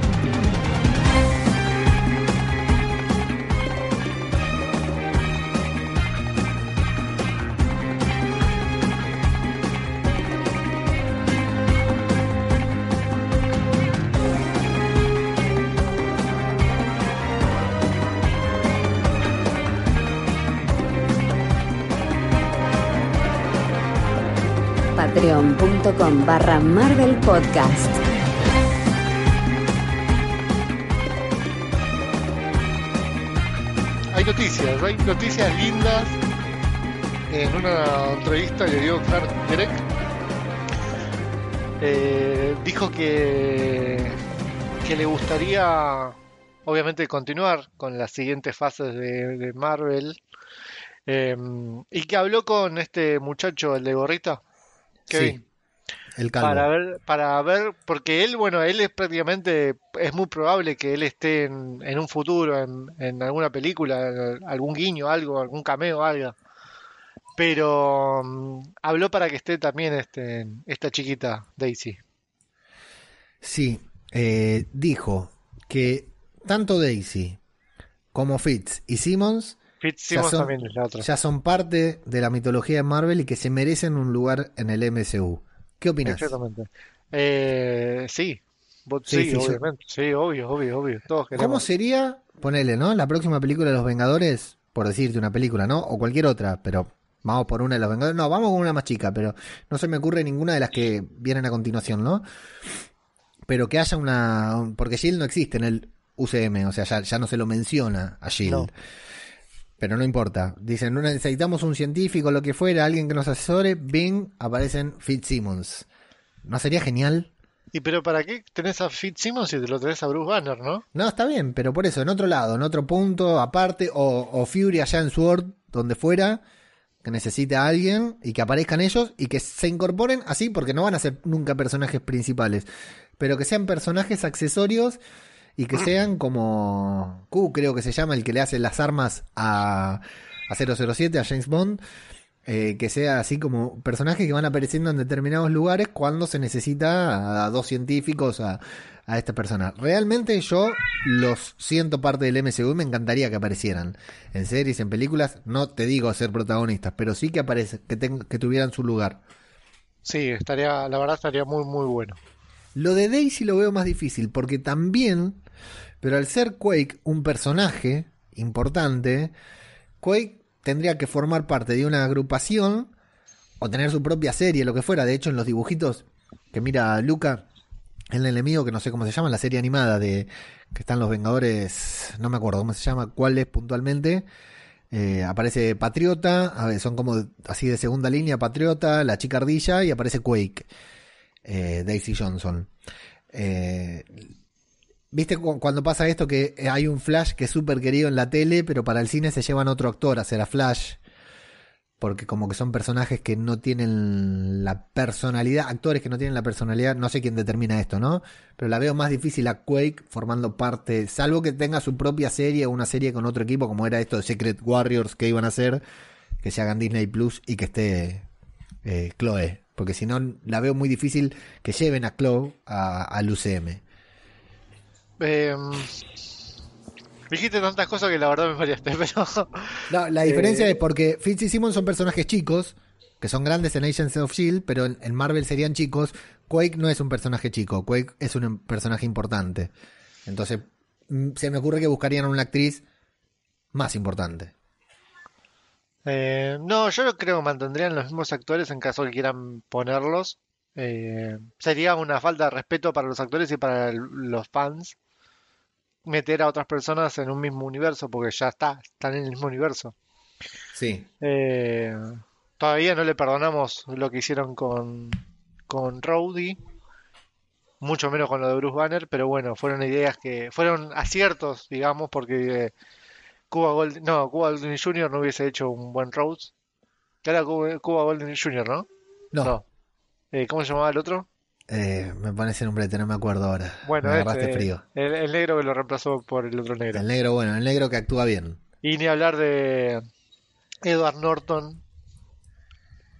patreon.com barra Marvel Podcast. Hay noticias, hay noticias lindas. En una entrevista que dio Clark Gregg, eh, dijo que, que le gustaría, obviamente, continuar con las siguientes fases de, de Marvel. eh, y que habló con este muchacho, el de gorrita, Kevin. Sí, el calvo. Para ver, para ver, porque él, bueno, él es prácticamente, es muy probable que él esté en, en un futuro, en, en alguna película, en algún guiño, algo, algún cameo, algo. Pero mm, habló para que esté también este, esta chiquita, Daisy. Sí, eh, dijo que tanto Daisy como Fitz y Simmons Fitzsimmons son- también es la otra. ya son parte de la mitología de Marvel y que se merecen un lugar en el MCU. ¿Qué opinas? Exactamente. Eh, sí, Sí, obviamente. Sí, obvio, obvio, obvio. Todos ¿Cómo sería, ponele, ¿no? La próxima película de los Vengadores, por decirte una película, ¿no? O cualquier otra, pero vamos por una de los Vengadores. No, vamos con una más chica, pero no se me ocurre ninguna de las que vienen a continuación, ¿no? Pero que haya una... Porque Shield no existe en el UCM, o sea, ya, ya no se lo menciona a Shield. No. Pero no importa. Dicen, no necesitamos un científico, lo que fuera, alguien que nos asesore. Bing, aparecen Fitzsimmons. ¿No sería genial? ¿Y pero para qué tenés a Fitzsimmons si te lo tenés a Bruce Banner, no? No, está bien, pero por eso, en otro lado, en otro punto, aparte, o, o Fury allá en Sword, donde fuera, que necesite a alguien y que aparezcan ellos y que se incorporen así, porque no van a ser nunca personajes principales, pero que sean personajes accesorios y que sean como Q, creo que se llama, el que le hace las armas a, a 007, a James Bond. eh, que sea así como personajes que van apareciendo en determinados lugares cuando se necesita a, dos científicos, a, a esta persona. Realmente yo los siento parte del MCU y me encantaría que aparecieran en series, en películas. No te digo ser protagonistas, pero sí que aparece, que, que tuvieran su lugar. Sí, estaría, la verdad estaría muy, muy bueno. Lo de Daisy lo veo más difícil porque también, pero al ser Quake un personaje importante, Quake tendría que formar parte de una agrupación o tener su propia serie, lo que fuera. De hecho, en los dibujitos que mira Luca, el enemigo que no sé cómo se llama, la serie animada de que están los Vengadores, no me acuerdo cómo se llama, cuál es puntualmente. eh, aparece Patriota, a ver, son como así de segunda línea, Patriota, la chica ardilla y aparece Quake eh, Daisy Johnson. Eh, ¿Viste cu- cuando pasa esto que hay un Flash que es súper querido en la tele, pero para el cine se llevan otro actor a hacer a Flash? Porque como que son personajes que no tienen la personalidad, actores que no tienen la personalidad, no sé quién determina esto, ¿no? Pero la veo más difícil a Quake formando parte, salvo que tenga su propia serie o una serie con otro equipo, como era esto de Secret Warriors que iban a hacer, que se hagan Disney Plus y que esté eh, Chloe. Porque si no, la veo muy difícil que lleven a Chloe a- al UCM. Eh, dijiste tantas cosas que la verdad me mareaste, pero No, la diferencia Eh, es porque Fitz y Simon son personajes chicos, que son grandes en Agents of Shield, pero en, en Marvel serían chicos. Quake no es un personaje chico, Quake es un personaje importante. Entonces, mm, se me ocurre que buscarían a una actriz más importante. eh, no, yo no creo que mantendrían los mismos actores en caso que quieran ponerlos. Eh, sería una falta de respeto para los actores y para el- los fans meter a otras personas en un mismo universo, porque ya está, están en el mismo universo. Sí. Eh, todavía no le perdonamos lo que hicieron con, con Rhodey, mucho menos con lo de Bruce Banner, pero bueno, fueron ideas que fueron aciertos, digamos, porque eh, Cuba Golding, no, Cuba Golding Jr. no hubiese hecho un buen Rhodes. Que era Cuba, Cuba Golding Jr., ¿no? No, No. Eh, ¿cómo se llamaba el otro? Eh, me pone ese nombre, no me acuerdo ahora. Bueno, me agarraste ese, frío. El, el negro que lo reemplazó por el otro negro. El negro, bueno, el negro que actúa bien. Y ni hablar de Edward Norton,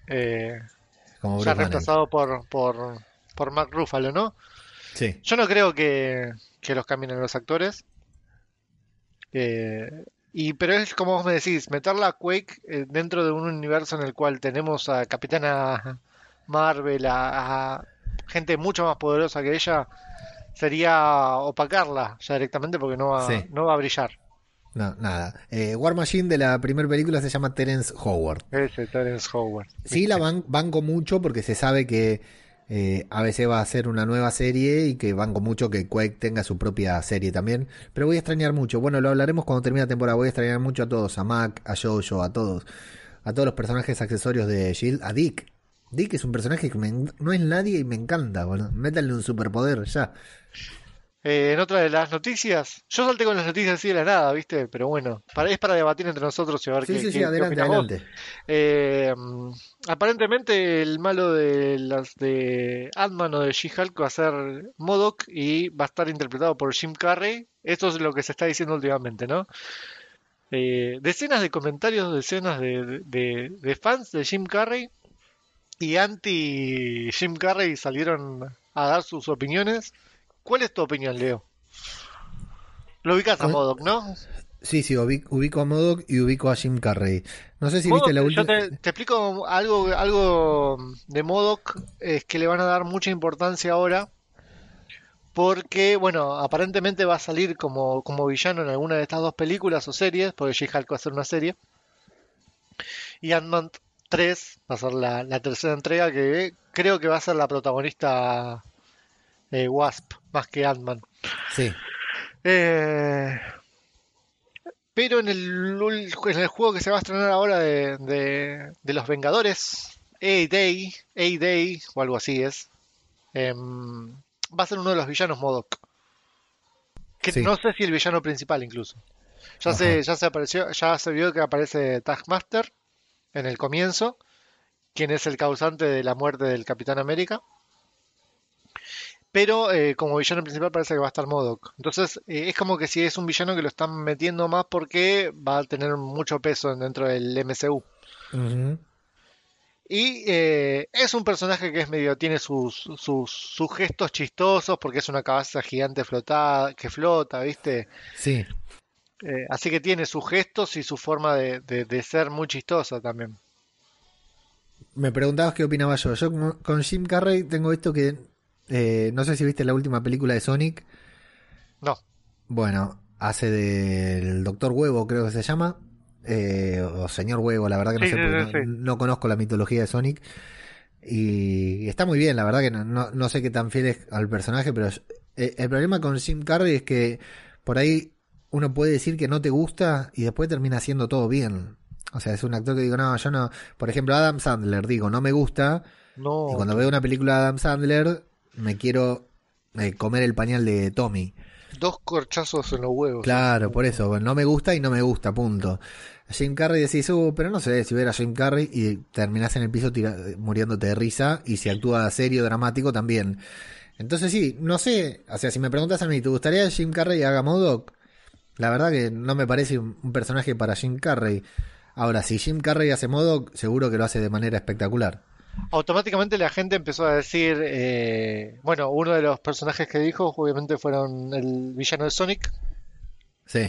eh, Como ya reemplazado por, por, por Mark Ruffalo, ¿no? Sí. Yo no creo que, que los cambien los actores. Eh, y, pero es como vos me decís, meterla a Quake eh, dentro de un universo en el cual tenemos a Capitana Marvel, a, a gente mucho más poderosa que ella, sería opacarla ya directamente porque no va, Sí. no va a brillar. No, nada. Eh, War Machine de la primera película se llama Terence Howard. Ese Terence Howard. Sí, la ban- banco mucho porque se sabe que eh, ABC va a hacer una nueva serie y que banco mucho que Quake tenga su propia serie también. Pero voy a extrañar mucho. Bueno, lo hablaremos cuando termine la temporada. Voy a extrañar mucho a todos, a Mac, a Jojo, a todos. A todos los personajes accesorios de Shield. A Dick. Dick es un personaje que me no es nadie y me encanta, boludo. Métanle un superpoder ya. Eh, en otra de las noticias, yo salté con las noticias así de la nada, ¿viste? Pero bueno, para, es para debatir entre nosotros y a ver Sí, qué, sí, qué- sí, adelante, adelante. Eh, aparentemente el malo de las de Ant-Man o de She-Hulk va a ser MODOK y va a estar interpretado por Jim Carrey. Esto es lo que se está diciendo últimamente, ¿no? Eh, decenas de comentarios, decenas de, de- de fans de Jim Carrey y anti Jim Carrey salieron a dar sus opiniones. ¿Cuál es tu opinión, Leo? Lo ubicas a. MODOK, ¿no? Sí, sí, ubi- ubico a Modok y ubico a Jim Carrey. No sé si viste la yo última. te, te explico algo, algo de Modoc, es que le van a dar mucha importancia ahora, porque, bueno, aparentemente va a salir como, como villano en alguna de estas dos películas o series, porque She-Hulk va a ser una serie, y Ant-Man 3 va a ser la, la tercera entrega, que creo que va a ser la protagonista eh, Wasp, más que Ant-Man. Sí, Eh, pero en el, en el juego que se va a estrenar ahora de, de- de los Vengadores, A-Day, A-Day o algo así es, em, va a ser uno de los villanos Modok. Que Sí. no sé si el villano principal incluso. Ya se, ya se apareció, ya se vio que aparece Taskmaster en el comienzo, quien es el causante de la muerte del Capitán América. Pero eh, como villano principal parece que va a estar Modok. Entonces eh, es como que si es un villano que lo están metiendo más porque va a tener mucho peso dentro del MCU. Y eh, es un personaje que es medio, tiene sus, sus, sus gestos chistosos porque es una cabeza gigante flotada, que flota, ¿viste? sí. Eh, así que tiene sus gestos y su forma de, de- de ser muy chistosa también. Me preguntabas qué opinaba yo. Yo con- Jim Carrey tengo esto que eh, no sé si viste la última película de Sonic. No, Bueno, hace del Doctor Huevo, creo que se llama. eh, o Señor Huevo, la verdad que no Sí, sé, porque sí, no, sí. no conozco la mitología de Sonic. Y está muy bien, la verdad que no, no, no sé qué tan fiel es al personaje, pero el problema con Jim Carrey es que por ahí uno puede decir que no te gusta y después termina haciendo todo bien. O sea, es un actor que digo, no, yo no. Por ejemplo, Adam Sandler, digo, no me gusta. no. Y cuando veo una película de Adam Sandler, me quiero eh, comer el pañal de Tommy. Dos corchazos en los huevos. Claro, por eso, no me gusta y no me gusta, punto. Jim Carrey decís, uh, pero no sé, si hubiera a Jim Carrey y terminás en el piso tira- muriéndote de risa y si actúa serio, dramático también. Entonces sí, no sé, o sea, si me preguntas a mí, ¿te gustaría Jim Carrey haga Modoc? La verdad que no me parece un, un personaje para Jim Carrey. Ahora, si Jim Carrey hace Modoc, seguro que lo hace de manera espectacular. Automáticamente la gente empezó a decir, eh, bueno, uno de los personajes que dijo obviamente fueron el villano de Sonic Sí,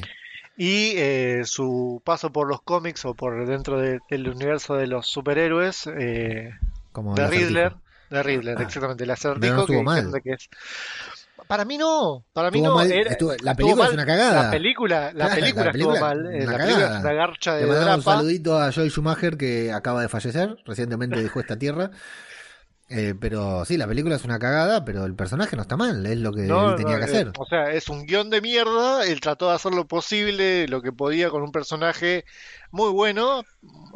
y eh, su paso por los cómics o por dentro de- del universo de los superhéroes eh, como de. Riddler, de Riddler, Ah. exactamente, el acertijo no que- que es. Para mí no, para mí no. mal, era- estuvo- la película es una cagada. La película, la Claro, película la estuvo mal. eh, una La película es una garcha Le de mandamos un saludito a Joel Schumacher que acaba de fallecer, recientemente dejó esta tierra. Eh, pero sí, la película es una cagada, pero el personaje no está mal, es lo que No, él tenía no, que eh, hacer. O sea, es un guion de mierda. Él trató de hacer lo posible, lo que podía con un personaje muy bueno,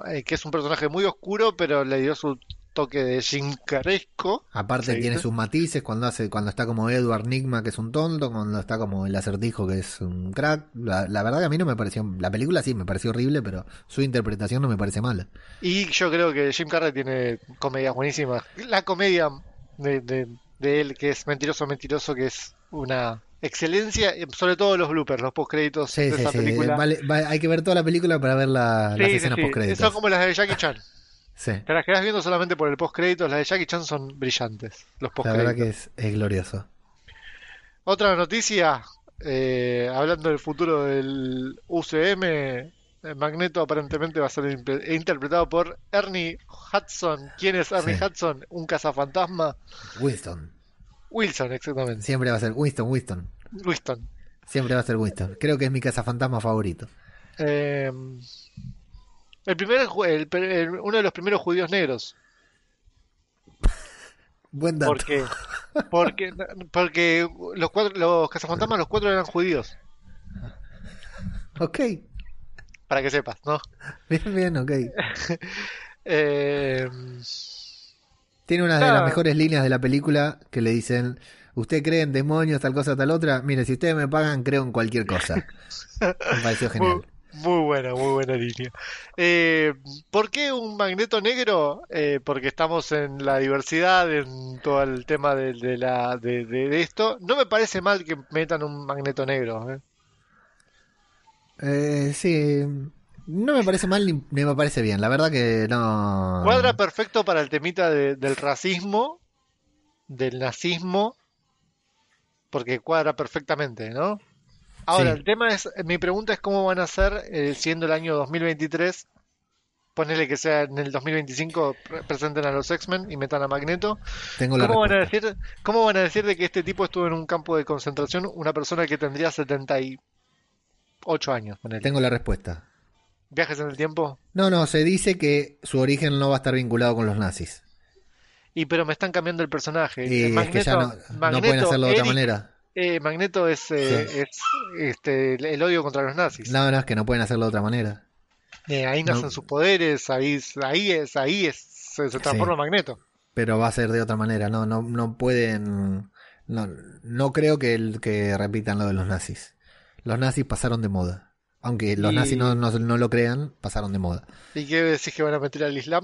eh, que es un personaje muy oscuro, pero le dio su toque de jincaresco. Aparte ¿se tiene sus matices cuando hace, cuando está como Edward Nigma, que es un tonto, cuando está como el acertijo, que es un crack. La, la verdad que a mí no me pareció, la película sí me pareció horrible, pero su interpretación no me parece mala. Y yo creo que Jim Carrey tiene comedias buenísimas. La comedia de, de- de él, que es Mentiroso, Mentiroso, que es una excelencia, eh, sobre todo los bloopers, los postcréditos Sí, de sí, esa sí. película. Vale, va- hay que ver toda la película para ver la- las escenas postcréditos. Son como las de Jackie Chan. Sí, Te las quedas viendo solamente por el postcréditos. Las de Jackie Chan son brillantes, los la verdad que es, es glorioso. Otra noticia, eh, hablando del futuro del UCM, Magneto aparentemente va a ser interpretado por Ernie Hudson. ¿Quién es Ernie Sí. Hudson? Un cazafantasma. Winston. Wilson, exactamente. Siempre va a ser Winston, Winston. Winston. Siempre va a ser Winston. Creo que es mi cazafantasma favorito. Eh, el primer, el el- uno de los primeros judíos negros. Buen dato. Porque, porque, porque los cuatro, los cazafantasmas, los cuatro eran judíos. Ok, Para que sepas, ¿no? bien, bien, ok. Eh, Tiene una de las mejores líneas de la película que le dicen, ¿usted cree en demonios, tal cosa, tal otra? Mire, si ustedes me pagan, creo en cualquier cosa. Me pareció genial. muy buena, muy buena línea. Eh, ¿por qué un magneto negro? Eh, porque estamos en la diversidad, en todo el tema de, de la, de, de- de esto. No me parece mal que metan un magneto negro. ¿eh? Eh, sí, no me parece mal ni, ni me parece bien. La verdad que no... Cuadra perfecto para el temita de- del racismo, del nazismo, porque cuadra perfectamente, ¿no? Ahora, Sí. el tema es, mi pregunta es cómo van a hacer, eh, siendo el año 2023, ponele que sea en el 2025, pre- presenten a los X-Men y metan a Magneto. Tengo la ¿Cómo van a decir, cómo van a decir de que este tipo estuvo en un campo de concentración, una persona que tendría 78 años, ponele? Tengo la respuesta. ¿Viajes en el tiempo? No, no, se dice que su origen no va a estar vinculado con los nazis. Y pero me están cambiando el personaje. Y es que ya no, pueden hacerlo de otra manera. Eh, Magneto es, eh, Sí. es este, el- el odio contra los nazis. No, no, es que no pueden hacerlo de otra manera. Eh, ahí nacen No. sus poderes, ahí, ahí es, ahí es, se, se transforma en Magneto. Pero va a ser de otra manera. No, no, no pueden. No, no creo que, el, que repitan lo de los nazis. Los nazis pasaron de moda. Aunque los Y- nazis no, no, no lo crean, pasaron de moda. ¿Y qué decís que van a meter al Islam?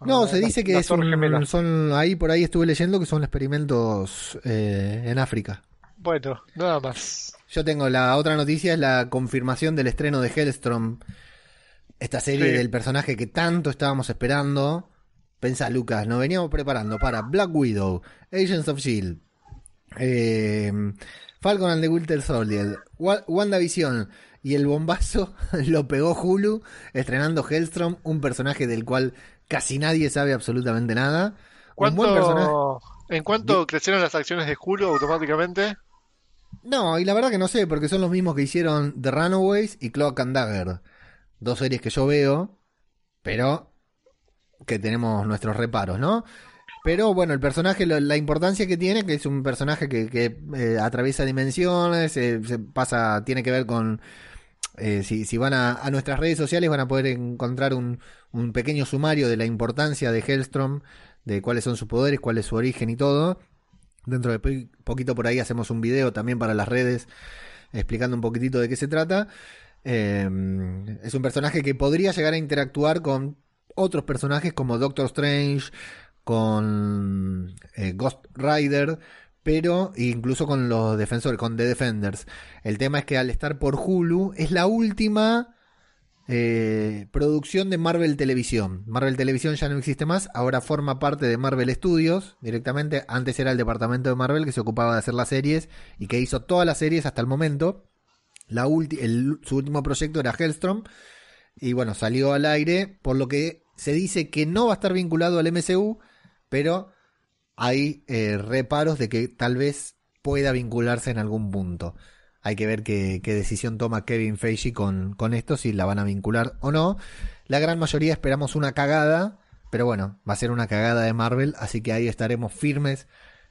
No, Ah, se dice que es un- son. Ahí por ahí estuve leyendo que son experimentos eh, en África. Bueno, nada más. Yo tengo la otra noticia, es la confirmación del estreno de Hellstrom. Esta serie Sí. del personaje que tanto estábamos esperando. Pensá, Lucas, nos veníamos preparando para Black Widow, Agents of Shield, eh, Falcon and the Winter Soldier, Wa- WandaVision y el bombazo lo pegó Hulu estrenando Hellstrom, un personaje del cual casi nadie sabe absolutamente nada. Un buen personaje. ¿Cuánto, ¿En cuánto crecieron las acciones de Hulu automáticamente? No, y la verdad que no sé, porque son los mismos que hicieron The Runaways y Cloak and Dagger. Dos series que yo veo, pero que tenemos nuestros reparos, ¿no? Pero bueno, el personaje, la importancia que tiene, que es un personaje que, eh, atraviesa dimensiones, eh, se pasa, tiene que ver con... eh, si, van a, a nuestras redes sociales van a poder encontrar un, un pequeño sumario de la importancia de Hellstrom, de cuáles son sus poderes, cuál es su origen y todo. Dentro de po- poquito por ahí hacemos un video también para las redes explicando un poquitito de qué se trata. Eh, es un personaje que podría llegar a interactuar con otros personajes como Doctor Strange, con eh, Ghost Rider, pero incluso con los defensores, con The Defenders. El tema es que al estar por Hulu es la última eh, producción de Marvel Televisión. Marvel Televisión ya no existe más, ahora forma parte de Marvel Studios directamente. Antes era el departamento de Marvel que se ocupaba de hacer las series y que hizo todas las series hasta el momento. Su último proyecto era Hellstrom y bueno, salió al aire, por lo que se dice que no va a estar vinculado al MCU, pero hay eh, reparos de que tal vez pueda vincularse en algún punto. Hay que ver qué, decisión toma Kevin Feige con, con esto, si la van a vincular o no. La gran mayoría esperamos una cagada, pero bueno, va a ser una cagada de Marvel, así que ahí estaremos firmes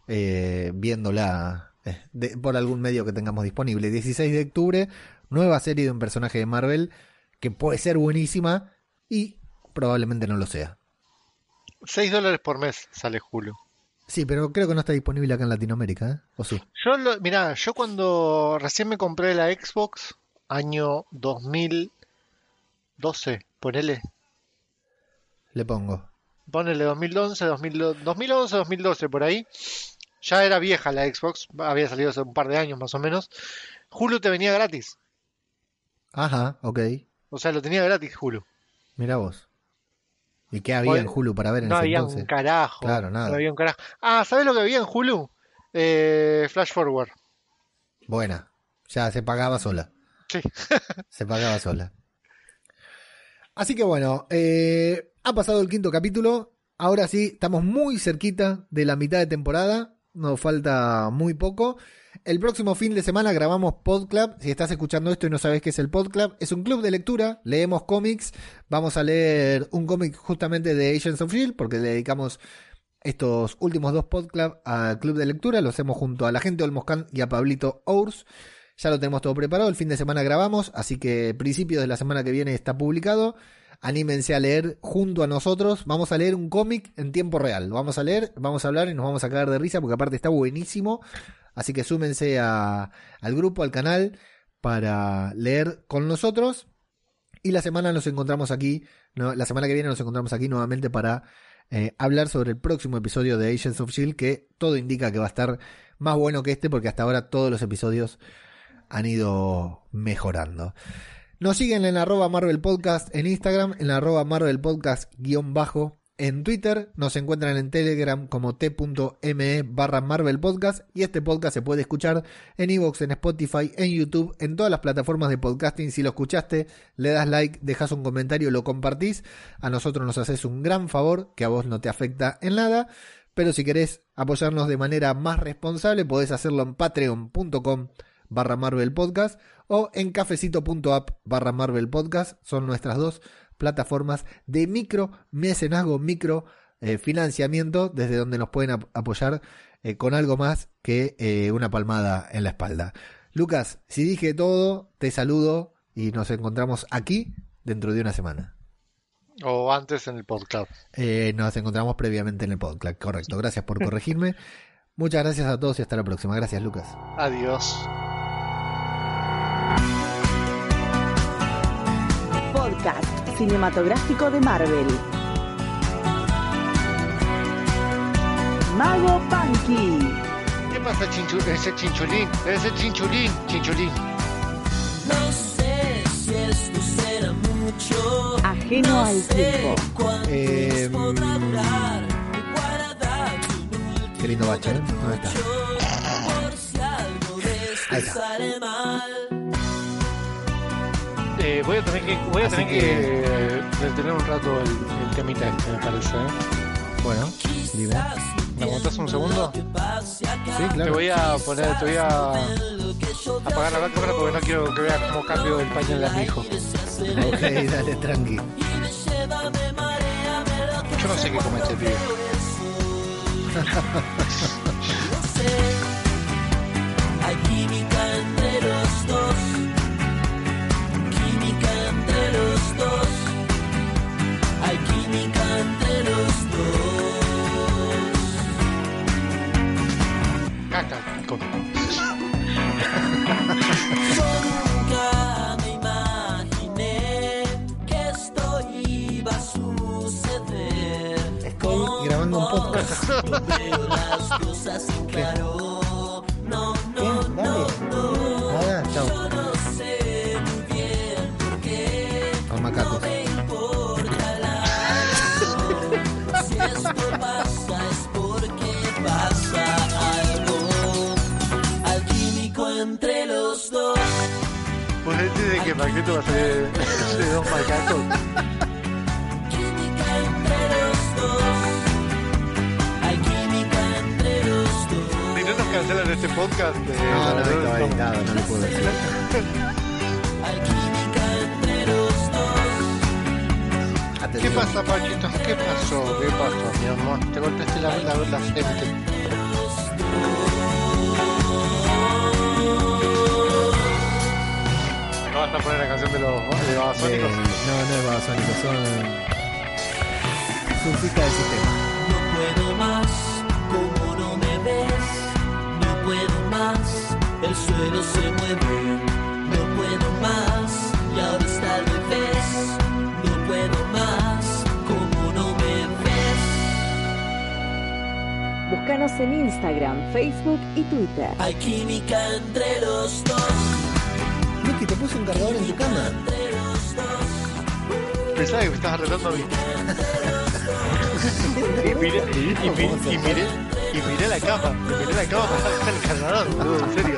eh, viéndola eh, por algún medio que tengamos disponible. 16 de octubre, nueva serie de un personaje de Marvel que puede ser buenísima y probablemente no lo sea. 6 dólares por mes sale Hulu. Sí, pero creo que no está disponible acá en Latinoamérica, ¿eh? ¿O sí? Yo, lo, mirá, yo cuando recién me compré la Xbox, año 2012, ponele, Le pongo. ponele 2011, 2000 2011, 2012, por ahí, ya era vieja la Xbox, había salido hace un par de años más o menos. Hulu te venía gratis. Ajá, ok. O sea, lo tenía gratis Hulu. Mira vos. ¿Y qué había en Hulu para ver en No ese había entonces? un carajo. Claro, nada. No había un carajo. Ah, ¿sabes lo que había en Hulu? Eh, Flash Forward. Buena. Ya se pagaba sola. Sí. Se pagaba sola. Así que bueno, eh, ha pasado el quinto capítulo. Ahora sí, estamos muy cerquita de la mitad de temporada. Nos falta muy poco. El próximo fin de semana grabamos PodClub. Si estás escuchando esto y no sabes qué es el PodClub, es un club de lectura. Leemos cómics. Vamos a leer un cómic justamente de Agents of Shield, porque le dedicamos estos últimos dos PodClub al club de lectura. Lo hacemos junto a la gente Olmoscan y a Pablito Ours. Ya lo tenemos todo preparado. El fin de semana grabamos, así que principios de la semana que viene está publicado. Anímense a leer junto a nosotros. Vamos a leer un cómic en tiempo real. Lo vamos a leer, vamos a hablar y nos vamos a cagar de risa porque aparte está buenísimo. Así que súmense al grupo, al canal, para leer con nosotros. Y la semana nos encontramos aquí, la semana que viene nos encontramos aquí nuevamente para eh, hablar sobre el próximo episodio de Agents of Shield, que todo indica que va a estar más bueno que este, porque hasta ahora todos los episodios han ido mejorando. Nos siguen en arroba Marvel Podcast en Instagram, en arroba Marvel Podcast guion bajo en Twitter, nos encuentran en Telegram como t.me barra Marvel Podcast y este podcast se puede escuchar en Evox, en Spotify, en YouTube, en todas las plataformas de podcasting. Si lo escuchaste, le das like, dejas un comentario, lo compartís. A nosotros nos haces un gran favor que a vos no te afecta en nada. Pero si querés apoyarnos de manera más responsable, podés hacerlo en patreon.com barra Marvel Podcast o en cafecito.app barra Marvel Podcast. Son nuestras dos plataformas de micro mecenazgo, micro eh, financiamiento, desde donde nos pueden ap- apoyar eh, con algo más que eh, una palmada en la espalda. Lucas, si dije todo, te saludo y nos encontramos aquí dentro de una semana. O antes en el podcast. Nos encontramos previamente en el podcast, correcto. Gracias por corregirme. Muchas gracias a todos y hasta la próxima. Gracias, Lucas. Adiós. Podcast cinematográfico de Marvel. Mago Punky. ¿Qué pasa, chinchu ese chinchulín? Ese chinchulín, chinchulín. No sé si esto será mucho. Ajeno al tiempo. ¿Cuánto Eh, Qué lindo bache, ¿eh? ¿Dónde está? por si algo de Ahí esto está. Eh, voy a tener que, voy a tener que- que, eh, detener un rato el, el temita este, me parece. ¿eh? Bueno, dime. ¿Me aguantás un segundo? Sí, Te claro. voy a poner, te voy a apagar la cámara porque no quiero que veas cómo cambio el pañal a mi hijo. Ok, dale, tranqui. Yo no sé qué come este Caca. con- Nunca me imaginé que esto iba a suceder. Estoy grabando un podcast. Veo las cosas en claro. Los dos. Hay química entre los dos. Si no nos cancelan este podcast, eh, No, no, no, estaba no. editado, no le puedo decir. ¿Qué pasa, Pachito? ¿Qué pasó? ¿Qué pasó, mi amor? Te golpeaste la, la, la frente. A poner la canción de los de Eh, Babasónicos? no, no es babasónico, son surfistas del sistema. No puedo más, como no me ves. No puedo más, el suelo se mueve. No puedo más, y ahora está al revés. No puedo más, como no me ves. Búscanos en Instagram, Facebook y Twitter. Hay química entre los dos. Miki, te puse un cargador en tu cama. Pensaba que me estabas retando a mí. y miré, y, mi- y miré, y miré la cama. y Miré la cama para sacar el cargador, boludo, en serio.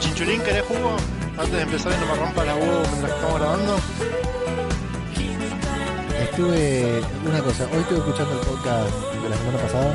Chinchulín, ¿querés jugo? Antes de empezar y no me rompa la huevo mientras estamos grabando. Estuve, una cosa, hoy estuve escuchando el podcast de la semana pasada.